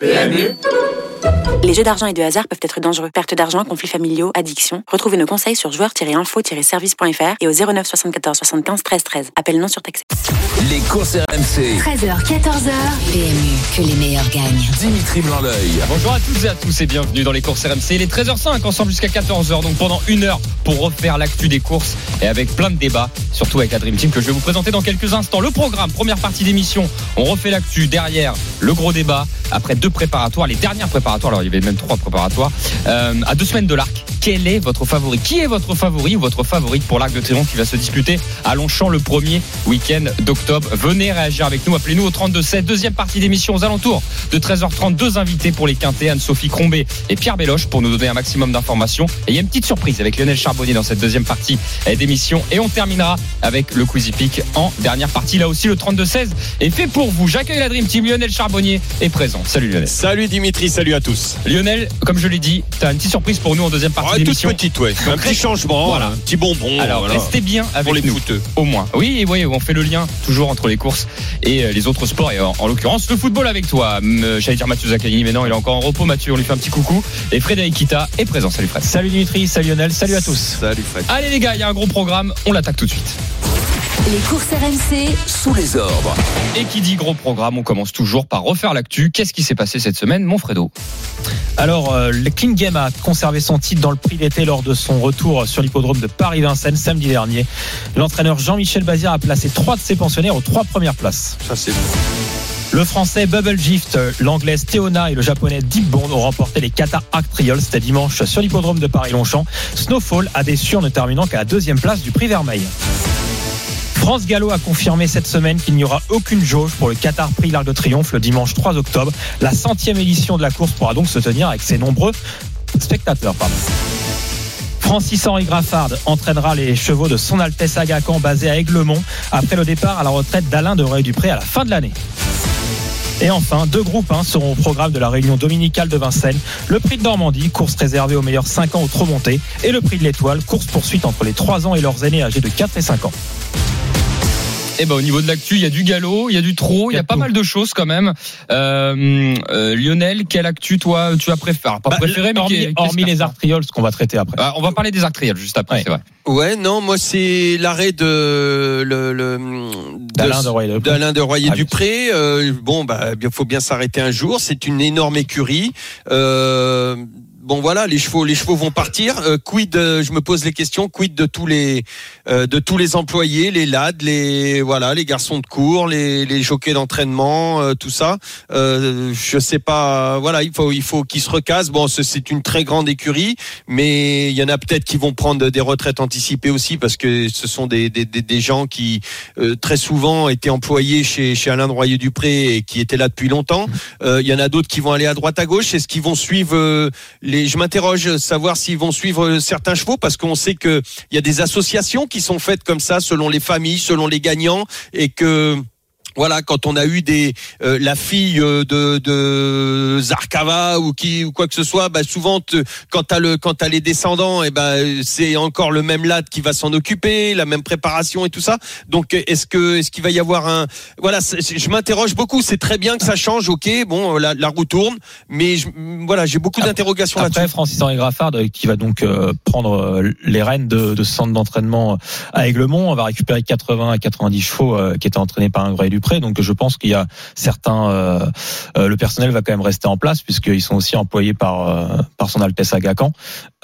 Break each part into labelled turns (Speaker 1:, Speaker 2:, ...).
Speaker 1: PMU Les jeux d'argent et de hasard peuvent être dangereux. Perte d'argent, conflits familiaux, addiction. Retrouvez nos conseils sur joueurs-info-service.fr et au 09 74 75 13 13. Appel non surtaxé.
Speaker 2: Les courses RMC.
Speaker 3: 13h, 14h. PMU, que les meilleurs gagnent.
Speaker 2: Dimitri blanc
Speaker 4: Bonjour à toutes et à tous et bienvenue dans les courses RMC. Il est 13h05 ensemble jusqu'à 14h, donc pendant une heure pour refaire l'actu des courses et avec plein de débats, surtout avec la Dream Team que je vais vous présenter dans quelques instants. Le programme, première partie d'émission, on refait l'actu derrière le gros débat après deux préparatoires, les dernières préparatoires, il y avait même trois préparatoires, euh, à deux semaines de l'arc. Quel est votre favori? Qui est votre favori ou votre favorite pour l'arc de Triomphe qui va se disputer à Longchamp le premier week-end d'octobre? Venez réagir avec nous, appelez-nous au 32-7, deuxième partie d'émission aux alentours de 13h30, deux invités pour les quintés, Anne-Sophie Crombé et Pierre Béloche pour nous donner un maximum d'informations. Et il y a une petite surprise avec Lionel Charbonnier dans cette deuxième partie d'émission. Et on terminera avec le Quizy Peak en dernière partie. Là aussi, le 32-16 est fait pour vous. J'accueille la Dream Team. Lionel Charbonnier est présent. Salut Lionel.
Speaker 5: Salut Dimitri, salut à tous.
Speaker 4: Lionel, comme je l'ai dit, tu as une petite surprise pour nous en deuxième partie
Speaker 5: Ouais, toute
Speaker 4: d'émission.
Speaker 5: petite, ouais. Un petit changement,
Speaker 4: Voilà.
Speaker 5: un petit bonbon.
Speaker 4: Alors,
Speaker 5: voilà.
Speaker 4: restez bien avec
Speaker 5: Pour les
Speaker 4: nous. Au moins. Oui, et oui, on fait le lien toujours entre les courses et euh, les autres sports. Et en, en l'occurrence, le football avec toi. J'allais dire Mathieu Zaccagni, mais non, il est encore en repos. Mathieu, on lui fait un petit coucou. Et Frédéric Kita est présent. Salut Fred.
Speaker 6: Salut Dimitri, salut Lionel, salut à tous.
Speaker 5: Salut Fred.
Speaker 4: Allez les gars, il y a un gros programme. On l'attaque tout de suite.
Speaker 3: Les courses RMC,
Speaker 2: Sous les ordres.
Speaker 4: Et qui dit gros programme, on commence toujours par refaire l'actu. Qu'est-ce qui s'est passé cette semaine, mon Fredo?
Speaker 6: Alors, euh, le King Game a conservé son titre dans le prix d'été lors de son retour sur l'hippodrome de Paris-Vincennes samedi dernier. L'entraîneur Jean-Michel Bazir a placé trois de ses pensionnaires aux trois premières places.
Speaker 5: Ça, c'est
Speaker 6: Le français Bubble Gift, l'anglaise Théona et le japonais Deep Bond ont remporté les Qatar Act Trials. C'était dimanche sur l'hippodrome de Paris-Longchamp. Snowfall a déçu en ne terminant qu'à la deuxième place du prix Vermeil. France Gallo a confirmé cette semaine qu'il n'y aura aucune jauge pour le Qatar Prix l'Arc de Triomphe le dimanche 3 octobre. La centième édition de la course pourra donc se tenir avec ses nombreux spectateurs. Francis-Henri Graffard entraînera les chevaux de son Altesse Agacan basé à Aiglemont après le départ à la retraite d'Alain de Reuil-Dupré à la fin de l'année. Et enfin, deux groupes 1 seront au programme de la réunion dominicale de Vincennes. Le prix de Normandie, course réservée aux meilleurs 5 ans ou trop montés. Et le prix de l'Étoile, course poursuite entre les 3 ans et leurs aînés âgés de 4 et 5 ans.
Speaker 4: Eh ben au niveau de l'actu, il y a du galop, il y a du trot, il y a pas mal de choses quand même. Euh, euh, Lionel, quelle actu toi tu as préféré Pas
Speaker 6: Bah,
Speaker 4: préféré, mais
Speaker 6: hormis, les artrioles, ce qu'on va traiter après.
Speaker 4: Ah, on va parler des artriales juste après,
Speaker 6: Ouais.
Speaker 4: c'est vrai.
Speaker 5: Ouais, non, moi, c'est l'arrêt de, le, le,
Speaker 6: D'Alain de Royer-Dupré.
Speaker 5: d'Alain de
Speaker 6: Ah,
Speaker 5: Royer-Dupré. Euh, bon, bah, il faut bien s'arrêter un jour. C'est une énorme écurie. Euh, Bon voilà, les chevaux, les chevaux vont partir. Euh, quid, euh, je me pose les questions. Quid de tous les, euh, de tous les employés, les lads, les voilà, les garçons de cours, les, les jockeys d'entraînement, euh, tout ça. Euh, je sais pas. Voilà, il faut, il faut qu'ils se recassent. Bon, ce- c'est une très grande écurie, mais il y en a peut-être qui vont prendre des retraites anticipées aussi parce que ce sont des, des, des, des gens qui euh, très souvent étaient employés chez, chez Alain de Royer-Dupré et qui étaient là depuis longtemps. Euh, Il y en a d'autres qui vont aller à droite à gauche. Est-ce qu'ils vont suivre euh, les Je m'interroge savoir s'ils vont suivre euh, certains chevaux parce qu'on sait que il y a des associations qui sont faites comme ça selon les familles, selon les gagnants et que voilà, quand on a eu des euh, la fille euh, de, de Zarkava ou qui ou quoi que ce soit, bah souvent te- quand t'as le quand t'as les descendants, et ben c'est encore le même lad qui va s'en occuper, la même préparation et tout ça. Donc est-ce que est-ce qu'il va y avoir un voilà, je m'interroge beaucoup. C'est très bien que ça change, ok, bon la, la roue tourne, mais je- voilà, j'ai beaucoup d'interrogations
Speaker 6: Après,
Speaker 5: là-dessus.
Speaker 6: Francis-Henri Graffard, euh, qui va donc euh, prendre euh, les rênes de, de ce centre d'entraînement à Aiglemont, on va récupérer 80 à 90 chevaux euh, qui étaient entraînés par un Dupré. Donc je pense qu'il y a certains, euh, euh, le personnel va quand même rester en place puisqu'ils sont aussi employés par euh, par son Altesse Agacan.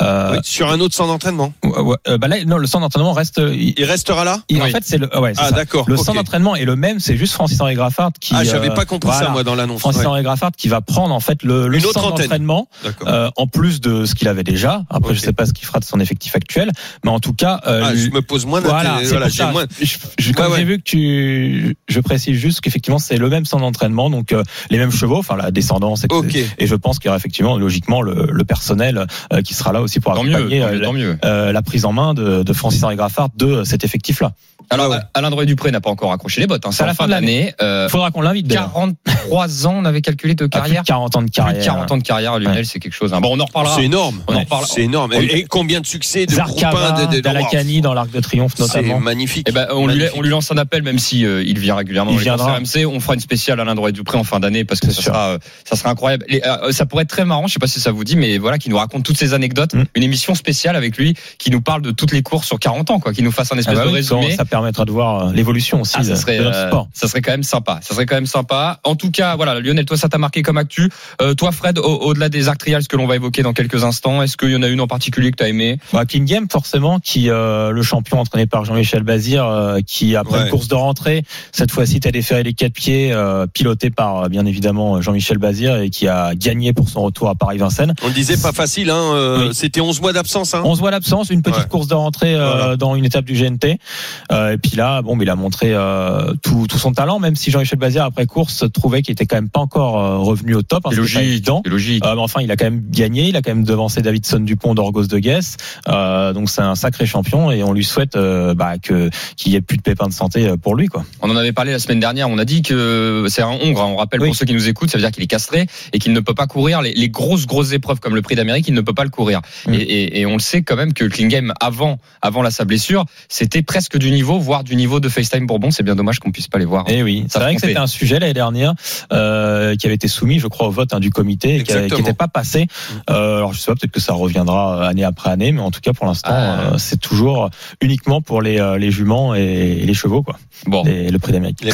Speaker 6: Euh,
Speaker 5: Oui, sur un autre centre d'entraînement.
Speaker 6: ouais, ouais, euh, bah là, non, le centre d'entraînement reste. il-
Speaker 5: Il restera là?
Speaker 6: il- En fait, c'est le. ah ouais,
Speaker 5: Ah d'accord.
Speaker 6: Le
Speaker 5: ok.
Speaker 6: centre d'entraînement est le même, c'est juste Francis-Henri Graffard qui.
Speaker 5: Ah, j'avais
Speaker 6: euh,
Speaker 5: pas compris ça
Speaker 6: voilà.
Speaker 5: moi dans l'annonce.
Speaker 6: Francis
Speaker 5: Ouais,
Speaker 6: Henri Graffard qui va prendre en fait le, le centre
Speaker 5: antenne.
Speaker 6: d'entraînement euh, en plus de ce qu'il avait déjà. Après,
Speaker 5: Ok.
Speaker 6: je sais pas ce qu'il fera de son effectif actuel, mais en tout cas, euh,
Speaker 5: Ah, je me pose moins
Speaker 6: voilà,
Speaker 5: Voilà,
Speaker 6: pour
Speaker 5: j'ai
Speaker 6: ça.
Speaker 5: moins.
Speaker 6: Je- je- comme
Speaker 5: Ouais, ouais.
Speaker 6: j'ai vu que tu, je précise juste qu'effectivement c'est le même centre d'entraînement, donc euh, les mêmes chevaux, enfin la descendance, etc.
Speaker 5: Ok.
Speaker 6: Et je pense qu'il y aura effectivement, logiquement, le, le personnel euh, qui sera là aussi pour
Speaker 4: Tant mieux,
Speaker 6: accompagner
Speaker 4: tant
Speaker 6: euh,
Speaker 4: mieux, tant mieux.
Speaker 6: euh, la prise en main de, de Francis Henri Graffard de cet effectif-là.
Speaker 4: Alors,
Speaker 5: Ouais, ouais.
Speaker 4: Alain Droit Dupré n'a pas encore accroché les bottes. Hein. C'est
Speaker 6: à
Speaker 4: la fin de l'année. Euh,
Speaker 6: Il faudra qu'on l'invite d'ailleurs.
Speaker 4: 43 ans, on avait calculé de
Speaker 6: plus
Speaker 4: carrière.
Speaker 6: de 40 ans de
Speaker 4: Plus
Speaker 6: carrière.
Speaker 4: de 40 ans de carrière, Lionel, c'est quelque chose. hein. Bon, on en reparlera.
Speaker 5: C'est énorme.
Speaker 4: On en reparlera.
Speaker 5: C'est énorme. Et, et combien de succès de
Speaker 6: Zarkava,
Speaker 5: de, de, de-
Speaker 6: Dalakani dans l'Arc de Triomphe
Speaker 5: C'est
Speaker 6: notamment.
Speaker 5: magnifique.
Speaker 4: Eh ben, on, lui,
Speaker 5: Magnifique.
Speaker 4: on lui lance un appel, même si euh, il vient régulièrement
Speaker 6: Il
Speaker 4: dans les courses
Speaker 6: viendra.
Speaker 4: RMC. On fera une spéciale Alain Droit Dupré en fin d'année parce que
Speaker 6: C'est
Speaker 4: ça sera, euh, ça sera incroyable. Les- euh, ça pourrait être très marrant. Je sais pas si ça vous dit, mais voilà, qui nous raconte toutes ces anecdotes.
Speaker 6: Mm.
Speaker 4: Une émission spéciale avec lui qui nous parle de toutes les courses sur 40 ans, quoi, qui nous fasse un
Speaker 6: Ah
Speaker 4: espèce
Speaker 6: bah
Speaker 4: de résumé.
Speaker 6: Ça permettra de voir euh, l'évolution aussi
Speaker 4: Ah,
Speaker 6: de,
Speaker 4: ça serait,
Speaker 6: de notre
Speaker 4: euh,
Speaker 6: sport.
Speaker 4: ça serait quand même sympa. Ça serait quand même sympa. En tout cas, voilà, Lionel, toi, ça t'a marqué comme actu. Euh, toi, Fred, au- au-delà des Arc Trials que l'on va évoquer dans quelques instants, est-ce qu'il y en a une en particulier que t'as aimé?
Speaker 6: Bah, King Game forcément qui euh, le champion entraîné par Jean-Michel Bazir euh, qui après
Speaker 5: Ouais.
Speaker 6: une course de rentrée cette fois-ci t'as déféré les quatre pieds euh, piloté par bien évidemment Jean-Michel Bazir et qui a gagné pour son retour à Paris-Vincennes.
Speaker 5: On le disait pas facile, hein. euh,
Speaker 6: Oui.
Speaker 5: C'était 11 mois d'absence, hein.
Speaker 6: On se voit l'absence, une petite
Speaker 5: Ouais.
Speaker 6: course de rentrée euh,
Speaker 5: Voilà.
Speaker 6: dans une étape du GNT. Euh, et puis là, bon, il a montré euh, tout, tout son talent, même si Jean-Michel Bazir après course trouvait qu'il était quand même pas encore euh, revenu au top. hein,
Speaker 4: C'est logique.
Speaker 6: évident.
Speaker 4: Logique.
Speaker 6: Mais enfin, il a quand même gagné, il a quand même devancé Davidson Dupont d'Orgos de Guess. Donc c'est un sacré champion et on lui souhaite bah, que qu'il y ait plus de pépins de santé pour lui quoi.
Speaker 4: On en avait parlé la semaine dernière. On a dit que c'est un Hongre. hein. On rappelle
Speaker 6: Oui.
Speaker 4: pour ceux qui nous écoutent, ça veut dire qu'il est castré et qu'il ne peut pas courir les, les grosses grosses épreuves comme le Prix d'Amérique. Il ne peut pas le courir.
Speaker 6: Mm.
Speaker 4: Et, et- et on le sait quand même que le Klingame avant avant la sa blessure, c'était presque du niveau, voire du niveau de FaceTime Bourbon. C'est bien dommage qu'on puisse pas les voir.
Speaker 6: Et oui, c'est vrai que c'était un sujet l'année dernière euh, qui avait été soumis, je crois, au vote hein, du comité et qui n'était pas passé. Euh, alors je sais pas, peut-être que ça reviendra euh, année après année, mais en tout cas pour l'instant,
Speaker 4: Ah.
Speaker 6: euh, c'est toujours uniquement pour les, euh, les juments et, les chevaux quoi.
Speaker 4: Bon.
Speaker 6: Et le prix d'Amérique.
Speaker 5: Les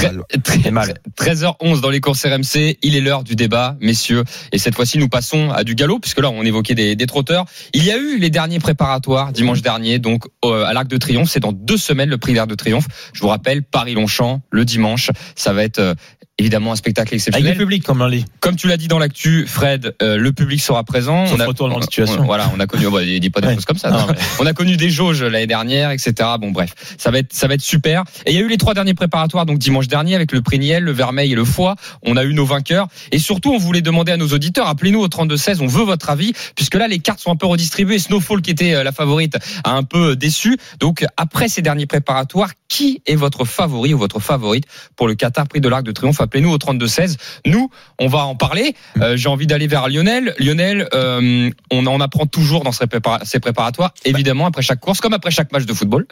Speaker 6: Les mâles.
Speaker 4: 13h11 dans les courses RMC, il est l'heure du débat, messieurs. Et cette fois-ci, nous passons à du galop, puisque là, on évoquait des, des trotteurs. Il y a eu les derniers préparatoires dimanche dernier, donc euh, à l'Arc de Triomphe. C'est dans deux semaines le prix d'Arc de Triomphe. Je vous rappelle, Paris-Longchamp, le dimanche. Ça va être euh, évidemment un spectacle
Speaker 6: Avec le
Speaker 4: exceptionnel.
Speaker 6: public, comme on dit.
Speaker 4: Comme tu l'as dit dans l'actu, Fred, euh, le public sera présent.
Speaker 6: Sauf retournement de situation.
Speaker 4: on- voilà, on a connu. bah, il dit pas des
Speaker 6: Ouais.
Speaker 4: choses comme ça.
Speaker 6: Non,
Speaker 4: On a connu des jauges l'année dernière, etc. Bon, bref, ça va être, ça va être super. Et il y a eu les trois derniers préparatoires, donc dimanche dernier, avec le prix Niel, le Vermeil et le Foie. On a eu nos vainqueurs. Et surtout, on voulait demander à nos auditeurs, appelez-nous au 32-16, on veut votre avis, puisque là, les cartes sont un peu redistribuées. Snowfall, qui était euh, la favorite, a un peu déçu. Donc, après ces derniers préparatoires, qui est votre favori ou votre favorite pour le Qatar Prix de l'Arc de Triomphe Appelez-nous au 32-16. Nous, on va en parler. Euh, J'ai envie d'aller vers Lionel. Lionel, euh, on en apprend toujours dans prépara- ces préparatoires, évidemment, après chaque course, comme après chaque match de football.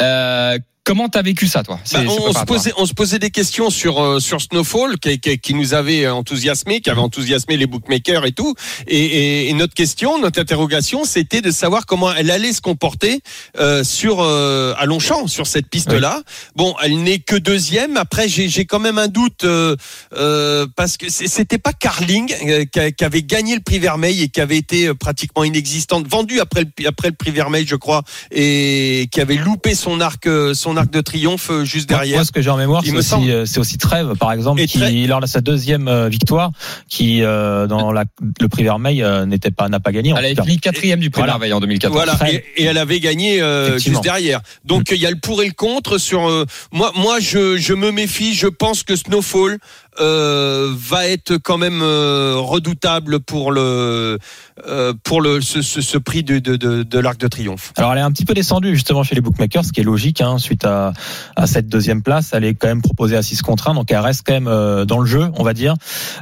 Speaker 4: Euh, comment t'as vécu ça, toi?
Speaker 5: Bah, on, on se posait, on se posait des questions sur euh, sur Snowfall qui, qui, qui nous avait enthousiasmé, qui avait enthousiasmé les bookmakers et tout. Et, et, et notre question, notre interrogation, c'était de savoir comment elle allait se comporter euh, sur euh, à Longchamp, sur cette piste-là. Bon, elle n'est que deuxième. Après, j'ai quand même un doute euh, euh, parce que c'était pas Carling euh, qui, qui avait gagné le prix Vermeil et qui avait été euh, pratiquement inexistante, vendue après le après le prix Vermeil, je crois, et qui avait loupé son arc euh, son arc de triomphe euh, juste derrière.
Speaker 6: Moi, ce que j'ai en mémoire, c'est aussi, euh, c'est aussi Trèves, par exemple,
Speaker 5: Et
Speaker 6: qui,
Speaker 5: Trèves-
Speaker 6: lors de sa deuxième euh, victoire, qui, euh, dans la, le prix Vermeil, euh, n'était pas, n'a pas gagné.
Speaker 4: Elle a
Speaker 6: tout cas.
Speaker 4: fini quatrième du prix
Speaker 6: Voilà.
Speaker 4: Merveille en 2014.
Speaker 5: Voilà, et, et elle avait gagné euh, juste derrière. Donc il y a le pour et le contre sur. euh, moi, moi, je, je me méfie. Je pense que Snowfall euh, va être quand même euh, redoutable pour le euh, pour le ce, ce, ce prix de de, de, de l'Arc de Triomphe.
Speaker 6: Alors elle est un petit peu descendue justement chez les bookmakers, ce qui est logique hein, suite à, à cette deuxième place. Elle est quand même proposée à 6 contre 1, donc elle reste quand même euh, dans le jeu, on va dire.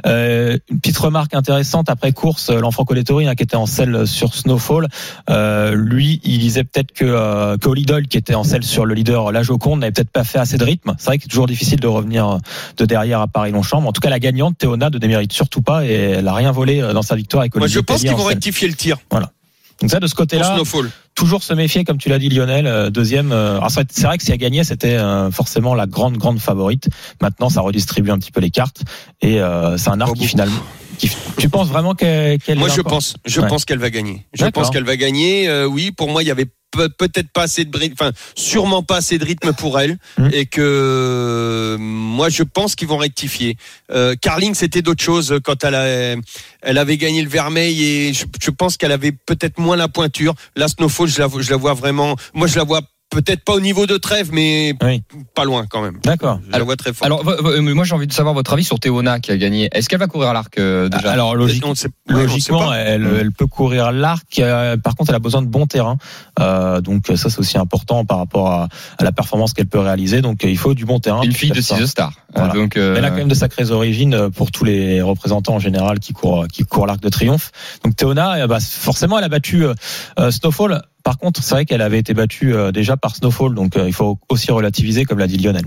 Speaker 6: Euh, une petite remarque intéressante après course, euh, l'enfant Colettori hein, qui était en selle sur Snowfall, euh, lui il disait peut-être que euh, que Lidl qui était en selle sur le leader La Joconde n'avait peut-être pas fait assez de rythme. C'est vrai que c'est toujours difficile de revenir de derrière à Paris-Longchamp. En tout cas la gagnante Théona ne démérite surtout pas et elle a rien volé dans sa victoire avec
Speaker 5: Moi, je pense vont rectifier le tir
Speaker 6: Donc ça de ce côté-là, toujours se méfier, comme tu l'as dit Lionel, euh, deuxième. euh, c'est vrai que si elle gagnait, c'était euh, forcément la grande grande favorite. Maintenant, ça redistribue un petit peu les cartes et c'est un arc qui finalement. Qui, tu penses vraiment qu'elle qu'elle
Speaker 5: Moi, je pense, je
Speaker 6: Ouais.
Speaker 5: pense qu'elle va gagner. Je pense qu'elle va gagner. Euh, oui, pour moi, il y avait peut- peut-être pas assez de rythme, enfin, sûrement pas assez de rythme pour elle,
Speaker 6: Mm.
Speaker 5: et que euh, moi, je pense qu'ils vont rectifier. Euh, Carling, c'était d'autres choses quand elle, a, elle avait gagné le Vermeil, et je, je pense qu'elle avait peut-être moins la pointure. Là, Snowfall, je la, vois- je la vois vraiment. Moi, je la vois peut-être pas au niveau de Trèves, mais
Speaker 6: Oui.
Speaker 5: pas loin quand même.
Speaker 6: D'accord.
Speaker 5: Vois très fort.
Speaker 4: Alors, moi j'ai envie de savoir votre avis sur Théona qui a gagné. Est-ce qu'elle va courir à l'arc euh, déjà?
Speaker 6: Alors logique,
Speaker 5: on ne sait, ouais, on sait
Speaker 6: logiquement,
Speaker 5: pas.
Speaker 6: elle, elle peut courir l'arc. euh, par contre, elle a besoin de bon terrain. Euh, donc ça, c'est aussi important par rapport à, à la performance qu'elle peut réaliser. Donc euh, il faut du bon terrain.
Speaker 4: Une fille de
Speaker 6: ça.
Speaker 4: 6 Star.
Speaker 6: Voilà.
Speaker 4: Donc, euh,
Speaker 6: Elle a quand même de sacrées origines pour tous les représentants en général qui courent qui courent l'arc de triomphe. Donc Théona, bah, forcément, elle a battu Snowfall. Par contre, c'est vrai qu'elle avait été battue euh, déjà par Snowfall, donc euh, il faut aussi relativiser, comme l'a dit Lionel.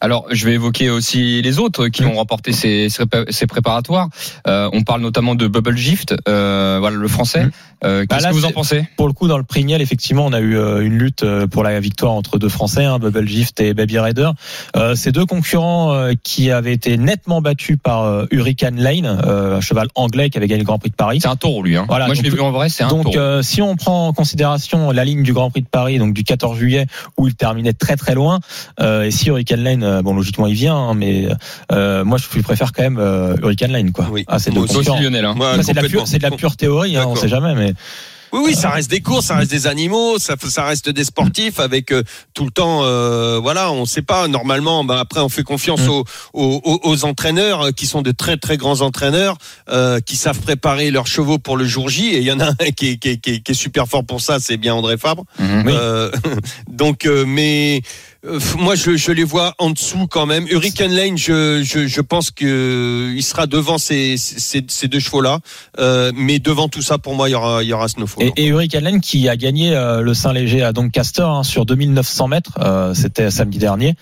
Speaker 4: Alors, je vais évoquer aussi les autres qui ont remporté ces, ces pré- ces préparatoires. Euh, on parle notamment de Bubble Gift, euh, voilà le français.
Speaker 6: Mhm.
Speaker 4: Euh,
Speaker 6: Bah
Speaker 4: Qu'est-ce
Speaker 6: là,
Speaker 4: que vous en pensez?
Speaker 6: Pour le coup, dans le prix Niel, effectivement, on a eu euh, une lutte euh, pour la victoire entre deux Français, hein, Bubble Gift et Baby Raider. Euh, ces deux concurrents qui avaient été nettement battus par Hurricane Lane, euh, un cheval anglais qui avait gagné le Grand Prix de Paris.
Speaker 4: C'est un taureau lui. Hein.
Speaker 6: Voilà,
Speaker 4: Moi, je l'ai
Speaker 6: donc-
Speaker 4: vu en vrai, c'est un
Speaker 6: Donc,
Speaker 4: taureau.
Speaker 6: euh, si on prend en considération la ligne du Grand Prix de Paris, donc du 14 juillet, où il terminait très très loin, euh, et si Hurricane Lane, euh, bon, logiquement il vient, hein, mais euh, moi je préfère quand même euh, Hurricane Lane, quoi.
Speaker 5: Oui.
Speaker 6: Ah, c'est.
Speaker 4: Lionel. Hein.
Speaker 5: Ouais,
Speaker 6: c'est de la pure, c'est de la pure théorie, hein, on sait jamais, mais
Speaker 5: Oui, oui, ça reste des courses, ça reste des animaux, ça, ça reste des sportifs avec euh, tout le temps, euh, voilà, on sait pas. Normalement, bah, après, on fait confiance
Speaker 6: Mm.
Speaker 5: aux, aux, entraîneurs qui sont de très très grands entraîneurs euh, qui savent préparer leurs chevaux pour le jour J. Et il y en a un qui est, qui est, qui est, qui est super fort pour ça, c'est bien André Fabre.
Speaker 4: Mhm.
Speaker 6: Oui.
Speaker 5: Euh, donc, euh, mais euh, moi, je, je les vois en dessous quand même. Hurricane Lane, je, je, je pense que il sera devant ces, ces, ces deux chevaux-là, euh, mais devant tout ça, pour moi, il y aura, il y aura Snowfall.
Speaker 6: Et, et Hurricane Lane qui a gagné euh, le Saint-Léger à Doncaster hein, sur 2900 mètres, euh, c'était samedi dernier.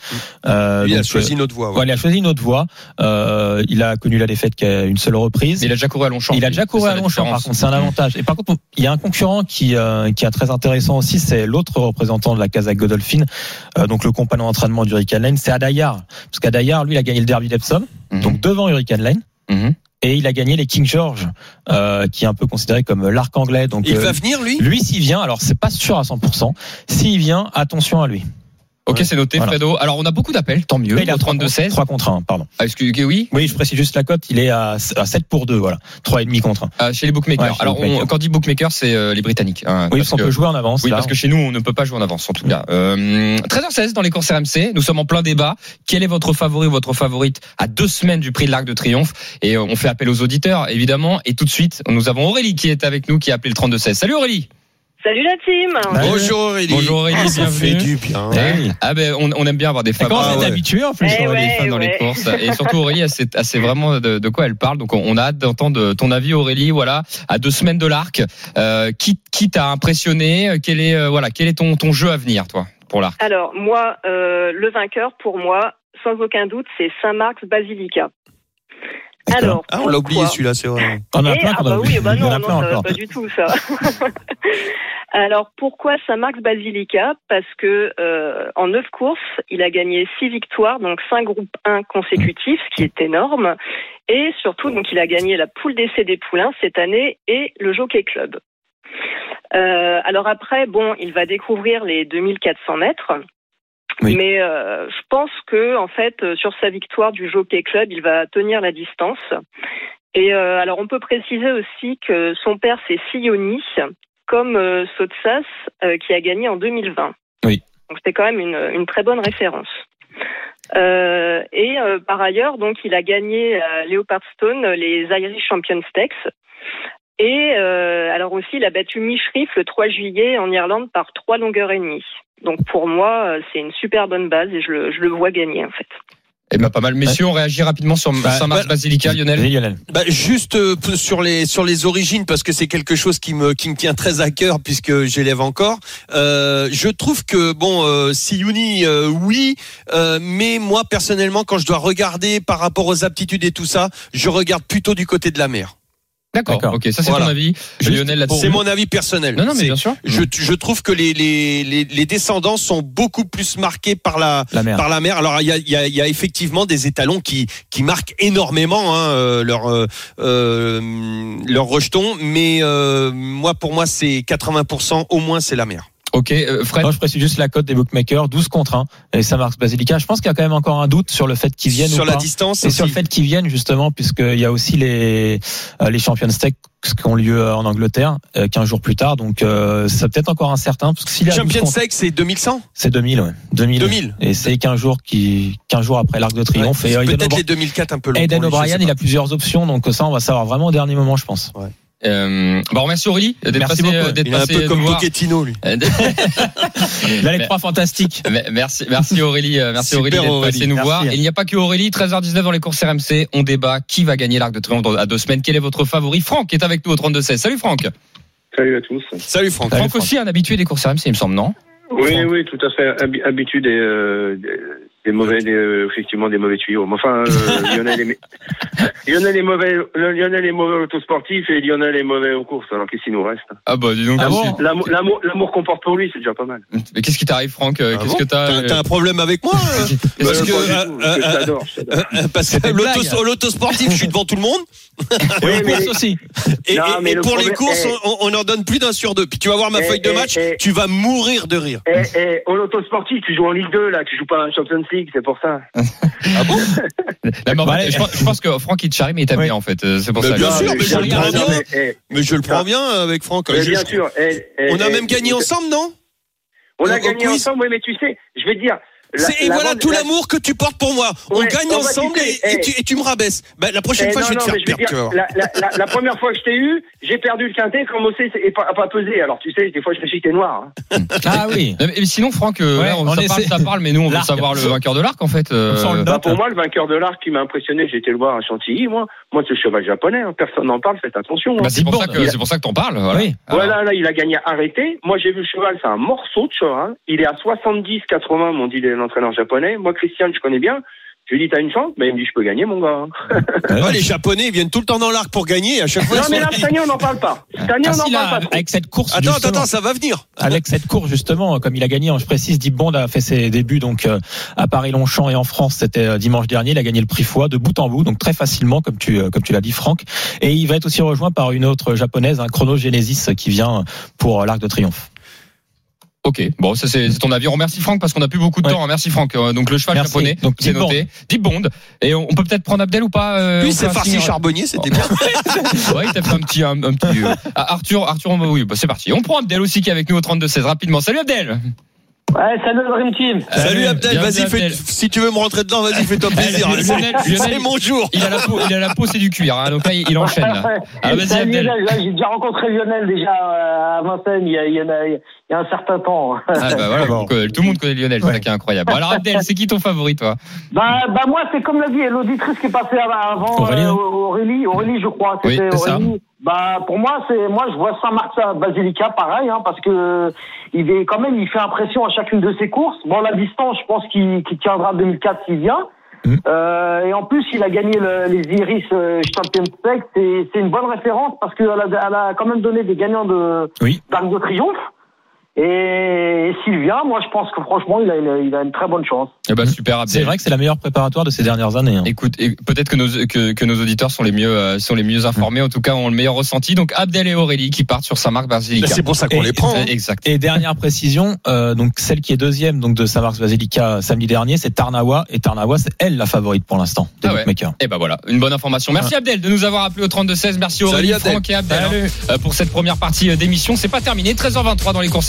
Speaker 6: Euh,
Speaker 5: il a choisi notre voie. ouais.
Speaker 6: Ouais, il a choisi une autre voie. Euh, il a connu la défaite qu'à une seule reprise.
Speaker 4: Mais il a déjà couru à Longchamp.
Speaker 6: Il a déjà couru à Longchamp, par contre, c'est un avantage. Et par contre, il y a un concurrent qui, euh, qui est très intéressant aussi, c'est l'autre représentant de la Kazakh Godolphin, euh, donc le compagnon d'entraînement d'Hurricane Lane, c'est Adayar. Parce qu'Adayar, lui, il a gagné le derby d'Epsom,
Speaker 4: Mhm.
Speaker 6: donc devant Hurricane Lane.
Speaker 4: Mhm.
Speaker 6: Et il a gagné les King George, euh, qui est un peu considéré comme l'arc anglais. Donc,
Speaker 5: Il
Speaker 6: euh,
Speaker 5: va venir, lui?
Speaker 6: lui, s'il vient, alors c'est pas sûr à 100%. S'il vient, attention à lui.
Speaker 4: Ok, c'est noté,
Speaker 6: Voilà.
Speaker 4: Fredo. Alors, on a beaucoup d'appels, tant mieux.
Speaker 6: Là, il a
Speaker 4: au 32-16.
Speaker 6: 3 contre 1, pardon.
Speaker 4: Ah, excuse- oui,
Speaker 6: Oui, je précise juste la cote, il est à, à 7 pour 2, voilà. 3,5 contre 1.
Speaker 4: euh, chez les bookmakers.
Speaker 6: Ouais, chez les
Speaker 4: Alors, on-
Speaker 6: bookmakers.
Speaker 4: quand on dit bookmakers, c'est euh, les Britanniques. hein,
Speaker 6: Oui,
Speaker 4: parce
Speaker 6: qu'on peut jouer en avance.
Speaker 4: Oui,
Speaker 6: là.
Speaker 4: parce que chez nous, on ne peut pas jouer en avance, en tout cas. Euh, 13h16 dans les courses RMC. Nous sommes en plein débat. Quel est votre favori ou votre favorite à deux semaines du prix de l'Arc de Triomphe? Et euh, on fait appel aux auditeurs, évidemment. Et tout de suite, nous avons Aurélie qui est avec nous, qui a appelé le 32-16. Salut Aurélie
Speaker 7: Salut la team
Speaker 6: Salut.
Speaker 5: Bonjour Aurélie.
Speaker 4: Bonjour Aurélie,
Speaker 5: Ah, ça
Speaker 4: bienvenue.
Speaker 5: fait du bien.
Speaker 6: Oui.
Speaker 4: Ah ben, on, on aime bien avoir des femmes.
Speaker 6: quand
Speaker 5: Ah
Speaker 6: êtes
Speaker 5: ouais.
Speaker 6: habitué en plus, Aurélie.
Speaker 7: ouais.
Speaker 4: femmes dans les courses? Et surtout Aurélie, elle sait, elle sait vraiment de, de quoi elle parle. Donc on, on a hâte d'entendre ton avis Aurélie. Voilà, à deux semaines de l'arc, euh, qui, qui t'a impressionné? Quel est euh, voilà, quel est ton, ton jeu à venir, toi, pour l'arc?
Speaker 7: Alors moi, euh, le vainqueur pour moi, sans aucun doute, c'est Saint-Marc's Basilica. Alors,
Speaker 5: Ah, on l'a oublié
Speaker 7: pourquoi
Speaker 5: celui-là, c'est vrai.
Speaker 6: On en a plein
Speaker 7: ah bah oui, bah
Speaker 6: Il y en
Speaker 7: non,
Speaker 6: a
Speaker 7: non, ça pas du tout ça. Alors pourquoi Saint-Marc's Basilica? Parce que euh, en neuf courses, il a gagné six victoires, donc cinq groupes 1 consécutifs, ce qui est énorme. Et surtout, donc il a gagné la poule d'essai des poulains cette année et le Jockey Club. Euh, alors après, bon, il va découvrir les 2400 mètres.
Speaker 6: Oui.
Speaker 7: Mais euh, je pense que en fait, euh, sur sa victoire du Jockey Club, il va tenir la distance. Et euh, alors, on peut préciser aussi que son père, c'est Sioni, comme euh, Sotsas, euh, qui a gagné en 2020.
Speaker 6: Oui.
Speaker 7: Donc, c'était quand même une, une très bonne référence. Euh, et euh, par ailleurs, donc, il a gagné à Leopardstone les Irish Champion Stakes. Et euh, alors aussi, il a battu Mishriff le 3 juillet en Irlande par trois longueurs et demie. Donc pour moi, euh, c'est une super bonne base et je le, je le vois gagner en fait.
Speaker 4: Eh ben pas mal. Messieurs, on réagit rapidement sur
Speaker 6: Bah,
Speaker 4: Saint-Marc
Speaker 5: bah,
Speaker 4: Basilica, Lionel.
Speaker 6: Lionel.
Speaker 5: Bah, juste euh, sur les sur les origines parce que c'est quelque chose qui me qui me tient très à cœur puisque j'élève encore. Euh, je trouve que bon euh, Siyouni euh, oui, euh, mais moi personnellement quand je dois regarder par rapport aux aptitudes et tout ça, je regarde plutôt du côté de la mer.
Speaker 4: D'accord. Ok, ça c'est
Speaker 5: Voilà.
Speaker 4: ton avis.
Speaker 6: Juste
Speaker 4: Lionel.
Speaker 5: C'est mon avis personnel.
Speaker 4: Non, non, mais bien sûr.
Speaker 5: je, je trouve que les, les, les, les descendants sont beaucoup plus marqués par la,
Speaker 6: La mer.
Speaker 5: par la mer. Alors il y a, y, a, y a effectivement des étalons qui, qui marquent énormément hein, euh, leur, euh, euh, leur rejeton, mais euh, moi pour moi c'est 80% au moins c'est la mer.
Speaker 4: Ok, euh, Fred.
Speaker 6: Moi, je précise juste la cote des bookmakers, 12 contre 1. Et ça marque Basilica. Je pense qu'il y a quand même encore un doute sur le fait qu'ils viennent
Speaker 5: Sur
Speaker 6: ou
Speaker 5: la
Speaker 6: pas.
Speaker 5: distance
Speaker 6: Et sur le fait qu'ils viennent justement, puisqu'il y a aussi les euh, les Champions Tech qui ont lieu en Angleterre euh, 15 jours plus tard. Donc euh, c'est peut-être encore incertain. Parce que s'il y a 12
Speaker 5: Champions League, c'est 2100
Speaker 6: c'est 2000, ouais. 2000.
Speaker 5: 2000.
Speaker 6: Et c'est 15 jours qui 15 jours après l'Arc de Triomphe.
Speaker 5: Ouais,
Speaker 6: euh,
Speaker 5: Peut-être les 2004 un peu long. Je
Speaker 6: O'Brien, il a plusieurs options. Donc ça, on va savoir vraiment au dernier moment, je pense.
Speaker 4: Euh, bah, on remercie Aurélie d'être
Speaker 6: Merci
Speaker 4: passé,
Speaker 6: beaucoup.
Speaker 4: euh, d'être
Speaker 5: Il est un
Speaker 4: passé
Speaker 5: peu
Speaker 4: nous
Speaker 5: comme
Speaker 4: voir.
Speaker 5: Pochettino, lui.
Speaker 4: Euh,
Speaker 6: Là, les trois fantastiques.
Speaker 4: Merci, merci Aurélie, euh, merci
Speaker 5: Super
Speaker 4: Aurélie d'être
Speaker 5: Aurélie.
Speaker 4: nous
Speaker 6: Merci.
Speaker 4: voir. Et il n'y a pas que Aurélie, 13h19 dans les courses RMC, on débat qui va gagner l'Arc de Triomphe dans- à deux semaines. Quel est votre favori? Franck est avec nous au 32-16. Salut Franck.
Speaker 8: Salut à tous.
Speaker 5: Salut Franck.
Speaker 6: Salut,
Speaker 4: Franck aussi un habitué des courses RMC, il me semble, non?
Speaker 8: Oui,
Speaker 6: Franck.
Speaker 8: oui, tout à fait. Habi- Habitude des, euh, des, mauvais, des, euh, effectivement, des mauvais tuyaux. Mais enfin, euh, Lionel, est, Lionel est mauvais, Lionel est mauvais autosportif et Lionel est mauvais aux courses. Alors qu'est-ce qu'il nous reste?
Speaker 4: Ah bah dis donc.
Speaker 6: Ah bon
Speaker 8: L'amour, l'amour, l'amour qu'on porte pour lui, c'est déjà pas mal.
Speaker 4: Mais qu'est-ce qui t'arrive Franck Euh,
Speaker 5: Ah
Speaker 4: Qu'est-ce
Speaker 5: bon
Speaker 4: que t'as
Speaker 5: T'as un problème avec moi Parce que, euh, euh, euh, que
Speaker 6: blague.
Speaker 5: l'autosportif, je suis devant tout le monde.
Speaker 8: Oui,
Speaker 6: Et aux
Speaker 8: mais-
Speaker 6: courses aussi.
Speaker 5: Et,
Speaker 8: Non,
Speaker 5: et-
Speaker 8: mais
Speaker 5: et
Speaker 8: le
Speaker 5: pour les courses,
Speaker 8: eh.
Speaker 5: on, on en donne plus d'un sur deux. Puis tu vas voir ma
Speaker 8: Eh,
Speaker 5: feuille de
Speaker 8: eh,
Speaker 5: match,
Speaker 8: eh.
Speaker 5: tu vas mourir de rire.
Speaker 8: Eh, eh, au autosportif, tu joues en Ligue 2, là, tu joues pas en Champions League, c'est pour ça.
Speaker 5: Ah bon
Speaker 6: Bah,
Speaker 4: je, pense, je pense que Franck il te charrie mais il t'aime
Speaker 6: Oui.
Speaker 4: bien en fait. Euh, C'est pour
Speaker 5: Mais
Speaker 4: ça.
Speaker 5: bien
Speaker 4: que-
Speaker 5: sûr, mais je le
Speaker 8: bien
Speaker 5: prends bien.
Speaker 8: mais,
Speaker 5: Mais je le prends bien avec Franck.
Speaker 8: mais
Speaker 5: Je-
Speaker 8: bien
Speaker 5: je-
Speaker 8: sûr. eh, eh,
Speaker 5: On a même gagné ensemble, non?
Speaker 8: On a gagné ensemble, oui, mais tu sais, je vais te dire.
Speaker 5: Et voilà tout
Speaker 8: la-
Speaker 5: l'amour que tu portes pour moi. On
Speaker 8: Ouais,
Speaker 5: gagne
Speaker 8: on
Speaker 5: ensemble et,
Speaker 8: Eh.
Speaker 5: tu, et tu me rabaisses. Ben, la prochaine
Speaker 8: Eh,
Speaker 5: fois,
Speaker 8: non,
Speaker 5: je vais te
Speaker 8: non,
Speaker 5: faire voir.
Speaker 8: la, la, la, la première fois que je t'ai eu, j'ai perdu le quintet comme Ossé et pas, a pas pesé. Alors tu sais, des fois je me suis t'es noir. hein.
Speaker 6: Ah oui.
Speaker 4: Sinon Franck, euh,
Speaker 6: Ouais,
Speaker 4: là, on,
Speaker 6: on
Speaker 4: ça,
Speaker 6: essaie-
Speaker 4: parle, ça parle, mais nous on veut savoir le vainqueur de l'arc en fait. euh,
Speaker 6: On
Speaker 8: Bah, pour moi, le vainqueur de l'arc qui m'a impressionné, j'ai été le voir à Chantilly. Moi, moi c'est le cheval japonais. hein. Personne n'en parle. Faites attention. hein.
Speaker 4: bah, c'est pour ça que c'est pour ça que t'en parles. Voilà.
Speaker 8: Là, il a gagné arrêté. Moi, j'ai vu le cheval, c'est un morceau de cheval. Il est à 70-80, m'ont dit l'entraîneur japonais. Moi, Christian, je connais bien. Je lui dit, t'as une chance? Ben, il me dit, je peux gagner, mon gars.
Speaker 5: Ouais, les Japonais ils viennent tout le temps dans l'arc pour gagner. À chaque fois,
Speaker 8: non, mais là, cette année, on n'en parle pas. Cette année,
Speaker 6: Ah,
Speaker 8: on n'en
Speaker 6: là,
Speaker 8: parle pas trop.
Speaker 6: avec cette course,
Speaker 5: Attends, attends,
Speaker 6: justement.
Speaker 5: attends, ça va venir.
Speaker 6: avec cette course justement, comme il a gagné, je précise, Deep Bond a fait ses débuts donc euh, à Paris-Longchamp et en France, c'était euh, dimanche dernier. Il a gagné le prix Foix de bout en bout, donc très facilement, comme tu euh, comme tu l'as dit, Franck. Et il va être aussi rejoint par une autre japonaise, un Chrono Genesis, qui vient pour l'Arc de Triomphe.
Speaker 4: Ok, bon, ça c'est ton avis. On remercie Franck parce qu'on a plus beaucoup de
Speaker 6: Ouais.
Speaker 4: temps. hein. Merci Franck. Euh, Donc le cheval
Speaker 6: Merci.
Speaker 4: japonais,
Speaker 6: Donc,
Speaker 4: c'est
Speaker 6: Deep
Speaker 4: noté. Deep Bond. Et on, on peut peut-être prendre Abdel ou pas euh,
Speaker 5: Lui, c'est farci
Speaker 4: signe-
Speaker 5: charbonnier, c'était bien.
Speaker 4: Ouais, il t'a fait un petit, un, un petit. euh, ah, Arthur, Arthur, on va- oui, bah, c'est parti. On prend Abdel aussi qui est avec nous au 32-16 rapidement. Salut Abdel.
Speaker 9: Ouais, salut le Dream Team.
Speaker 5: Salut Abdel, vas-y, fais- si tu veux me rentrer dedans, vas-y, fais-toi plaisir.
Speaker 4: Lionel,
Speaker 5: C'est- mon jour.
Speaker 4: Il a la peau, il a la peau, c'est du cuir. Hein, donc là, il, enchaîne. Là. Ah, vas-y, Abdel.
Speaker 9: J'ai déjà rencontré Lionel déjà euh, à Vincennes il y a, il y en a- il y a un certain temps.
Speaker 4: Ah, bah, voilà,
Speaker 6: Bon.
Speaker 4: euh, tout le monde connaît Lionel, c'est
Speaker 6: Ouais.
Speaker 4: ça qui est incroyable. Bon, alors Abdel, c'est qui ton favori, toi?
Speaker 9: Bah, bah moi, c'est comme l'a dit l'auditrice qui est passée av- avant
Speaker 6: Aurélie,
Speaker 9: euh,
Speaker 6: hein
Speaker 9: Aurélie, Aurélie, je crois.
Speaker 4: Oui, ça.
Speaker 9: Aurélie. Bah, pour moi, c'est moi, je vois Saint-Marc Basilica, pareil, hein, parce que il est quand même, il fait impression à chacune de ses courses. Bon, la distance, je pense qu'il qu'il tiendra 2004 s'il vient.
Speaker 6: Mhm.
Speaker 9: Euh, et en plus, il a gagné le- les Iris euh, Champions c'est une bonne référence parce qu'elle a, elle a quand même donné des gagnants de
Speaker 6: Oui.
Speaker 9: d'Arc de Triomphe. Et, s'il vient, moi, je pense que franchement, il a une, il a une très bonne chance.
Speaker 4: Eh ben, super, Abdel.
Speaker 6: C'est vrai que c'est la meilleure préparatoire de ces dernières années. hein.
Speaker 4: Écoute, et peut-être que nos, que, que nos auditeurs sont les mieux, euh, sont les mieux informés, en tout cas ont le meilleur ressenti. Donc Abdel et Aurélie qui partent sur Saint-Marc Basilica.
Speaker 5: C'est pour ça qu'on les prend. hein.
Speaker 4: Exact.
Speaker 6: Et dernière précision, euh, donc celle qui est deuxième donc de Saint-Marc Basilica samedi dernier, c'est Tarnawa et Tarnawa c'est elle la favorite pour l'instant des
Speaker 4: Ah ouais.
Speaker 6: bookmakers.
Speaker 4: Et ben voilà, une bonne information. Merci Abdel de nous avoir appelé au 32-16. Merci Aurélie,
Speaker 5: Salut, Abdel.
Speaker 4: Franck et Abdel hein, euh, pour cette première partie d'émission. C'est pas terminé. 13h23 dans les courses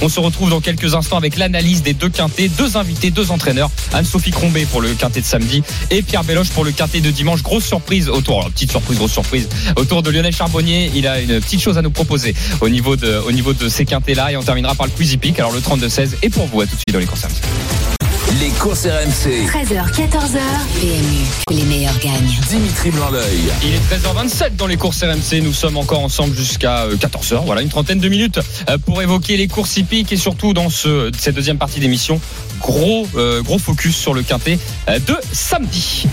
Speaker 4: On se retrouve dans quelques instants avec l'analyse des deux quintés, deux invités, deux entraîneurs. Anne-Sophie Crombé pour le quintet de samedi et Pierre Belloche pour le quintet de dimanche. Grosse surprise autour, alors, petite surprise, grosse surprise autour de Lionel Charbonnier. Il a une petite chose à nous proposer au niveau de, au niveau de ces quintés là et on terminera par le quiz hippique. Alors le 32-16 et pour vous à tout de suite dans les RMC.
Speaker 2: Les courses RMC.
Speaker 1: 13h, 14h. PMU, les meilleurs gagnent.
Speaker 2: Dimitri Blanc-L'œil.
Speaker 4: Il est 13h27 dans les courses RMC. Nous sommes encore ensemble jusqu'à euh, 14h. Voilà, une trentaine de minutes euh, pour évoquer les courses hippiques et surtout dans ce, cette deuxième partie d'émission, gros, euh, gros focus sur le quintet euh, de samedi.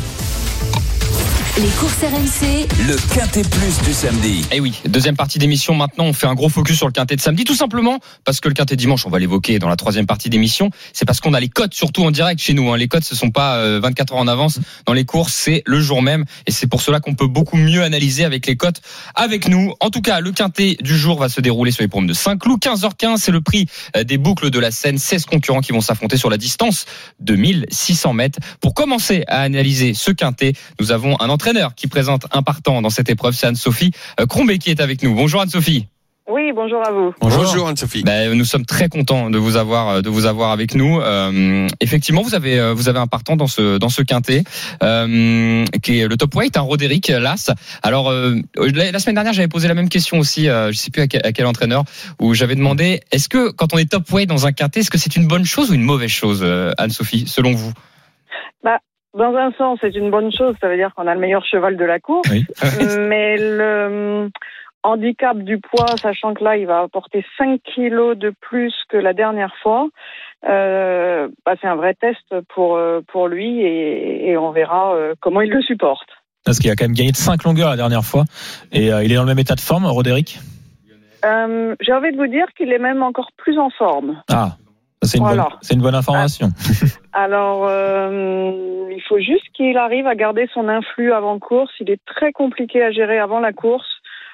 Speaker 3: Les courses RMC,
Speaker 2: Le Quintet Plus du samedi.
Speaker 4: Eh oui, deuxième partie d'émission. Maintenant, on fait un gros focus sur le quintet de samedi, tout simplement parce que le quintet dimanche, on va l'évoquer dans la troisième partie d'émission. C'est parce qu'on a les cotes surtout en direct chez nous. hein. Les cotes, ce sont pas euh, 24 heures en avance dans les courses, c'est le jour même, et c'est pour cela qu'on peut beaucoup mieux analyser avec les cotes avec nous. En tout cas, le quintet du jour va se dérouler sur les pommes de Saint-Cloud. 15h15, c'est le prix euh, des boucles de la Seine. 16 concurrents qui vont s'affronter sur la distance de 1600 mètres. Pour commencer à analyser ce quintet, nous avons un entraîneur qui présente un partant dans cette épreuve, c'est Anne-Sophie euh, Crombé qui est avec nous. Bonjour Anne-Sophie.
Speaker 10: Oui, bonjour à vous.
Speaker 5: Bonjour, Anne-Sophie.
Speaker 4: Ben, nous sommes très contents de vous avoir euh, de vous avoir avec nous. Euh, effectivement, vous avez vous avez un partant dans ce dans ce quintet euh, qui est le top weight, un Roderick Las. Alors euh, la, la semaine dernière, j'avais posé la même question aussi. Euh, je sais plus à quel, à quel entraîneur où j'avais demandé est-ce que quand on est top weight dans un quintet, est-ce que c'est une bonne chose ou une mauvaise chose, euh, Anne-Sophie, selon vous?
Speaker 10: Dans un sens, c'est une bonne chose. Ça veut dire qu'on a le meilleur cheval de la course.
Speaker 4: Oui.
Speaker 10: Mais le hum, handicap du poids, sachant que là, il va apporter 5 kilos de plus que la dernière fois, euh, bah, c'est un vrai test pour, euh, pour lui et, et on verra euh, comment il le supporte.
Speaker 6: Parce qu'il a quand même gagné de 5 longueurs la dernière fois. Et euh, il est dans le même état de forme, Roderick?
Speaker 10: Euh, J'ai envie de vous dire qu'il est même encore plus en forme.
Speaker 6: Ah, c'est une,
Speaker 10: Voilà.
Speaker 6: bonne- c'est une bonne information.
Speaker 10: Alors, euh, il faut juste qu'il arrive à garder son influx avant course. Il est très compliqué à gérer avant la course.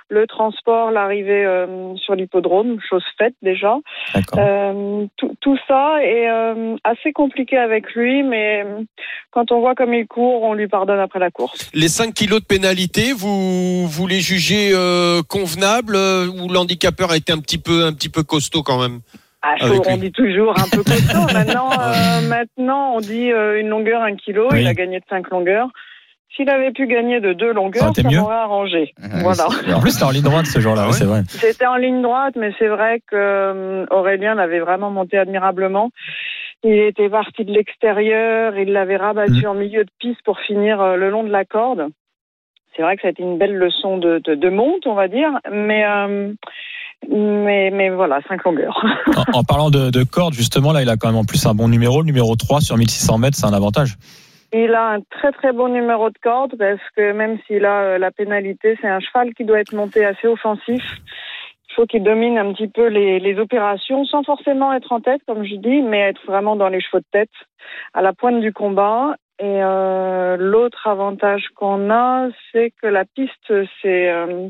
Speaker 10: Le transport, l'arrivée euh, sur l'hippodrome, chose faite déjà.
Speaker 6: D'accord.
Speaker 10: Euh, tout, tout ça est euh, assez compliqué avec lui, mais euh, quand on voit comme il court, on lui pardonne après la course.
Speaker 5: Les 5 kilos de pénalité, vous, vous les jugez euh, convenables euh, ou l'handicapeur a été un petit peu, un petit peu costaud quand même?
Speaker 10: Ah,
Speaker 5: Avec
Speaker 10: chaud, on
Speaker 5: lui.
Speaker 10: dit toujours un peu costaud. maintenant, euh, maintenant, on dit euh, une longueur, un kilo.
Speaker 6: Oui.
Speaker 10: Il a gagné de 5 longueurs. S'il avait pu gagner de deux
Speaker 6: Ça
Speaker 10: longueurs, ça
Speaker 6: mieux.
Speaker 10: m'aurait arrangé. Voilà.
Speaker 6: En plus, c'était en ligne droite ce jour-là,
Speaker 5: Ah
Speaker 6: oui, c'est vrai.
Speaker 10: C'était en ligne droite, mais c'est vrai que euh, Aurélien l'avait vraiment monté admirablement. Il était parti de l'extérieur, il l'avait rabattu
Speaker 6: Mhm.
Speaker 10: en milieu de piste pour finir le long de la corde. C'est vrai que ça a été une belle leçon de, de, de monte, on va dire, mais euh, mais, mais voilà, cinq longueurs.
Speaker 6: En, en parlant de, de corde, justement, là, il a quand même en plus un bon numéro. Le numéro 3 sur 1600 mètres, c'est un avantage.
Speaker 10: Il a un très très bon numéro de corde parce que même s'il a euh, la pénalité, c'est un cheval qui doit être monté assez offensif. Il faut qu'il domine un petit peu les, les opérations sans forcément être en tête, comme je dis, mais être vraiment dans les chevaux de tête, à la pointe du combat. Et euh, l'autre avantage qu'on a, c'est que la piste c'est euh,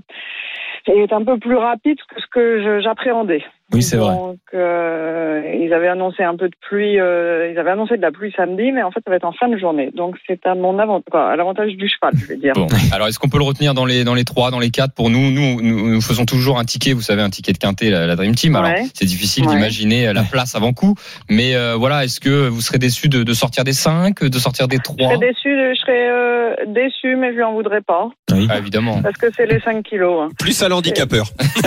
Speaker 10: est un peu plus rapide que ce que j'appréhendais.
Speaker 6: Oui, c'est vrai.
Speaker 10: Donc, euh, ils avaient annoncé un peu de pluie, euh, ils avaient annoncé de la pluie samedi, mais en fait, ça va être en fin de journée. Donc, c'est à mon avantage, à l'avantage du cheval, je vais dire.
Speaker 4: Bon, alors est-ce qu'on peut le retenir dans les dans les trois, dans les quatre? Pour nous, nous, nous, nous faisons toujours un ticket. Vous savez, un ticket de quintet, la, la Dream Team. Alors
Speaker 10: Ouais.
Speaker 4: c'est difficile
Speaker 10: Ouais.
Speaker 4: d'imaginer la place avant coup, mais euh, voilà, est-ce que vous serez déçu de, de sortir des cinq, de sortir des
Speaker 10: Je
Speaker 4: trois
Speaker 10: serais déçu, je serais euh, déçu, mais je lui en voudrais pas,
Speaker 6: Oui.
Speaker 4: Ah, Évidemment.
Speaker 10: parce que c'est les 5 kilos. hein.
Speaker 5: Plus à l'handicapeur.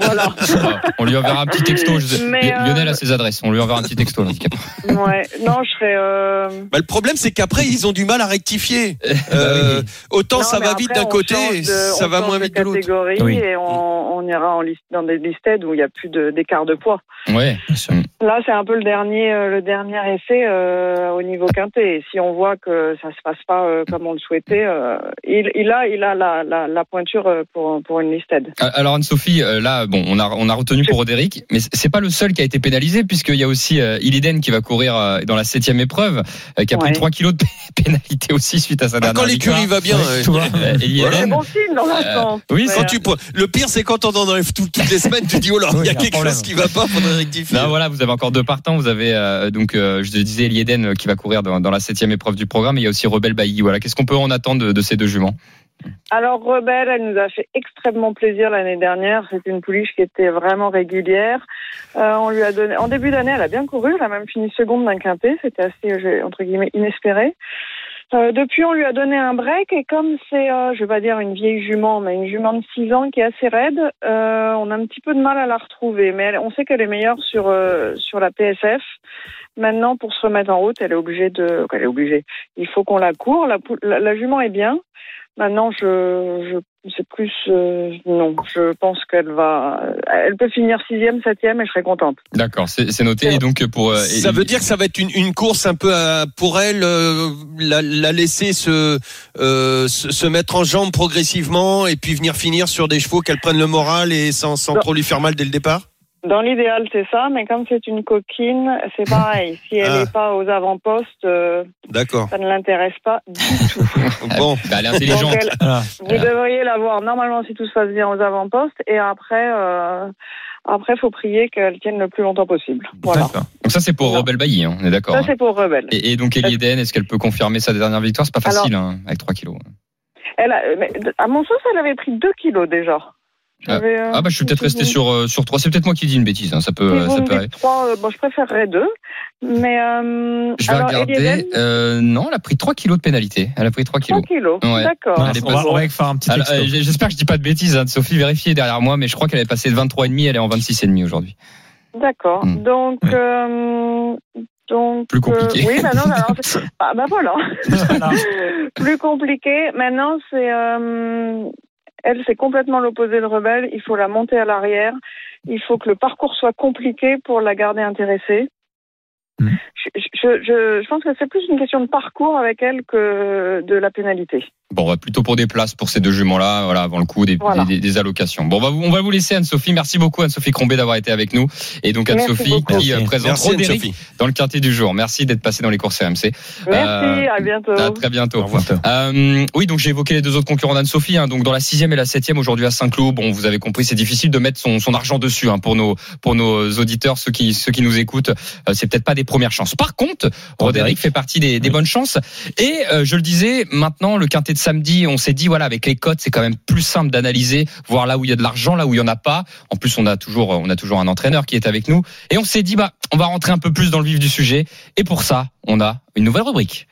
Speaker 10: Voilà.
Speaker 4: Ah, On lui enverra un petit texto. Je sais-
Speaker 10: Mais, euh,
Speaker 4: Lionel a ses adresses. On lui enverra un petit texto.
Speaker 10: Ouais. Non, je serais. Euh...
Speaker 5: Bah, le problème, c'est qu'après, ils ont du mal à rectifier.
Speaker 4: Bah
Speaker 5: Euh, autant
Speaker 10: non,
Speaker 5: ça va vite d'un côté,
Speaker 10: de-
Speaker 5: ça va moins
Speaker 10: de
Speaker 5: vite de l'autre.
Speaker 10: catégorie
Speaker 6: Oui.
Speaker 10: et on, on ira en liste, dans des listed où il n'y a plus de- d'écart de, poids.
Speaker 4: Ouais.
Speaker 6: Bien sûr.
Speaker 10: Là, c'est un peu le dernier, euh, le dernier essai euh, au niveau quintet. Et si on voit que ça se passe pas euh, comme on le souhaitait, euh, il, il a, il a la, la, la pointure euh, pour, pour une listed.
Speaker 4: Alors Anne-Sophie, euh, là, bon, on a on a retenu pour Roderick, mais c'est pas le seul qui a été pénalisé puisqu'il y a aussi euh, Iliden qui va courir euh, dans la septième épreuve, euh, qui a pris
Speaker 10: Ouais.
Speaker 4: 3 kilos de pénalité aussi suite à sa
Speaker 5: Ah,
Speaker 4: dernière
Speaker 5: quand l'écurie va bien.
Speaker 6: Ouais, vois.
Speaker 4: Euh, Iliden,
Speaker 10: bon signe dans
Speaker 4: Euh, oui,
Speaker 5: Quand tu, le pire, c'est quand on en enlève tout- toutes les semaines, tu dis, oh là, il y a
Speaker 6: y
Speaker 5: quelque
Speaker 6: problème.
Speaker 5: chose qui va pas, faudrait rectifier.
Speaker 4: Là, voilà, vous avez encore deux partants. Vous avez euh, donc, euh, je disais, Elieden qui va courir dans, dans la septième épreuve du programme. Et il y a aussi Rebelle Bailly. Voilà, qu'est-ce qu'on peut en attendre de, de ces deux juments?
Speaker 10: Alors Rebelle, elle nous a fait extrêmement plaisir l'année dernière. C'est une pouliche qui était vraiment régulière. Euh, on lui a donné, en début d'année, elle a bien couru. Elle a même fini seconde d'un quintet. C'était assez euh, entre guillemets inespéré. Euh, depuis, on lui a donné un break et comme c'est, euh, je vais pas dire une vieille jument, mais une jument de 6 ans qui est assez raide, on a un petit peu de mal à la retrouver. Mais on sait qu'elle est meilleure sur sur la PSF. Maintenant, pour se remettre en route, elle est obligée de, elle est obligée. Il faut qu'on la court. La jument est bien. Maintenant, je, je c'est plus euh, non. Je pense qu'elle va, elle peut finir sixième, septième, et je serai contente.
Speaker 4: D'accord, c'est c'est noté. Et donc pour euh,
Speaker 5: Ça
Speaker 4: et-
Speaker 5: veut dire que ça va être une, une course un peu à- pour elle, euh, la, la laisser se, euh, se se mettre en jambes progressivement et puis venir finir sur des chevaux qu'elle prenne le moral et sans, sans
Speaker 10: Non.
Speaker 5: trop lui faire mal dès le départ?
Speaker 10: Dans l'idéal, c'est ça, mais comme c'est une coquine, c'est pareil. Si elle
Speaker 5: Ah.
Speaker 10: n'est pas aux avant-postes, euh,
Speaker 5: D'accord.
Speaker 10: ça ne l'intéresse pas du tout.
Speaker 5: Bon.
Speaker 4: bah, elle est
Speaker 10: Donc,
Speaker 4: intelligente.
Speaker 10: elle- vous devriez la voir normalement si tout se passe bien aux avant-postes, et après, euh, après, faut prier qu'elle tienne le plus longtemps possible. Voilà.
Speaker 4: Donc ça c'est pour
Speaker 10: Non.
Speaker 4: Rebelle Bailly, hein, on est d'accord.
Speaker 10: Ça,
Speaker 4: hein.
Speaker 10: c'est pour Rebelle.
Speaker 4: Et, et donc Elie Eden, est-ce qu'elle peut confirmer sa dernière victoire? C'est pas
Speaker 10: Alors-
Speaker 4: facile hein, avec 3 kilos.
Speaker 10: Elle a, mais, à mon sens, elle avait pris 2 kilos déjà. J'avais, euh,
Speaker 4: Ah bah je suis peut-être resté sur euh, sur 3. C'est peut-être moi qui dis une bêtise. hein, Ça peut
Speaker 10: Si
Speaker 4: euh,
Speaker 10: vous
Speaker 4: ça
Speaker 10: me
Speaker 4: peut
Speaker 10: dites trois, euh, bon, je préférerais deux. Mais euh,
Speaker 4: Je vais
Speaker 10: alors,
Speaker 4: regarder.
Speaker 10: Elieden,
Speaker 4: Euh, non, elle a pris 3 kilos de pénalité. Elle a pris 3
Speaker 10: 3
Speaker 4: kilos.
Speaker 10: kilos.
Speaker 4: Ouais.
Speaker 10: D'accord.
Speaker 4: Est
Speaker 6: on, va,
Speaker 4: pas-
Speaker 6: on va faire un petit
Speaker 4: Alors,
Speaker 6: texto.
Speaker 4: euh, J'espère que je dis pas de bêtises. Hein, Sophie vérifiez derrière moi, mais je crois qu'elle est passée de 23,5, elle est en 26,5 aujourd'hui.
Speaker 10: D'accord.
Speaker 4: Hmm.
Speaker 10: Donc,
Speaker 6: Ouais.
Speaker 10: euh, donc.
Speaker 4: Plus compliqué.
Speaker 10: euh, oui, maintenant, alors, c'est- ah, bah voilà.
Speaker 6: Voilà.
Speaker 10: Plus compliqué. Maintenant, c'est. euh, elle, c'est complètement l'opposé de Rebelle. Il faut la monter à l'arrière. Il faut que le parcours soit compliqué pour la garder intéressée.
Speaker 6: Hmm.
Speaker 10: Je, je, je, je pense que c'est plus une question de parcours avec elle que de la pénalité.
Speaker 4: Bon, bah, plutôt pour des places pour ces deux juments-là, voilà, avant le coup, des,
Speaker 10: Voilà.
Speaker 4: des, des allocations. Bon, on va, vous, on va vous laisser Anne-Sophie. Merci beaucoup Anne-Sophie Crombé d'avoir été avec nous. Et donc Anne-Sophie qui euh,
Speaker 6: Merci.
Speaker 4: présente
Speaker 5: Merci
Speaker 4: Roderick
Speaker 5: Anne-Sophie.
Speaker 4: dans le quartier du jour. Merci d'être passé dans les courses RMC.
Speaker 10: Merci,
Speaker 4: Euh,
Speaker 10: à bientôt.
Speaker 4: À très bientôt.
Speaker 6: Au revoir.
Speaker 4: Euh, oui, donc j'ai évoqué les deux autres concurrents d'Anne-Sophie. Hein, donc dans la sixième et la septième aujourd'hui à Saint-Cloud. Bon, vous avez compris, c'est difficile de mettre son, son argent dessus hein, pour nos pour nos auditeurs, ceux qui ceux qui nous écoutent. Euh, c'est peut-être pas des premières chances. Par contre, Roderick fait partie des, des
Speaker 6: Oui.
Speaker 4: bonnes chances. Et euh, je le disais, maintenant le quintet de samedi, on s'est dit voilà avec les cotes, c'est quand même plus simple d'analyser, voir là où il y a de l'argent, là où il y en a pas. En plus, on a toujours on a toujours un entraîneur qui est avec nous. Et on s'est dit bah on va rentrer un peu plus dans le vif du sujet. Et pour ça, on a une nouvelle rubrique.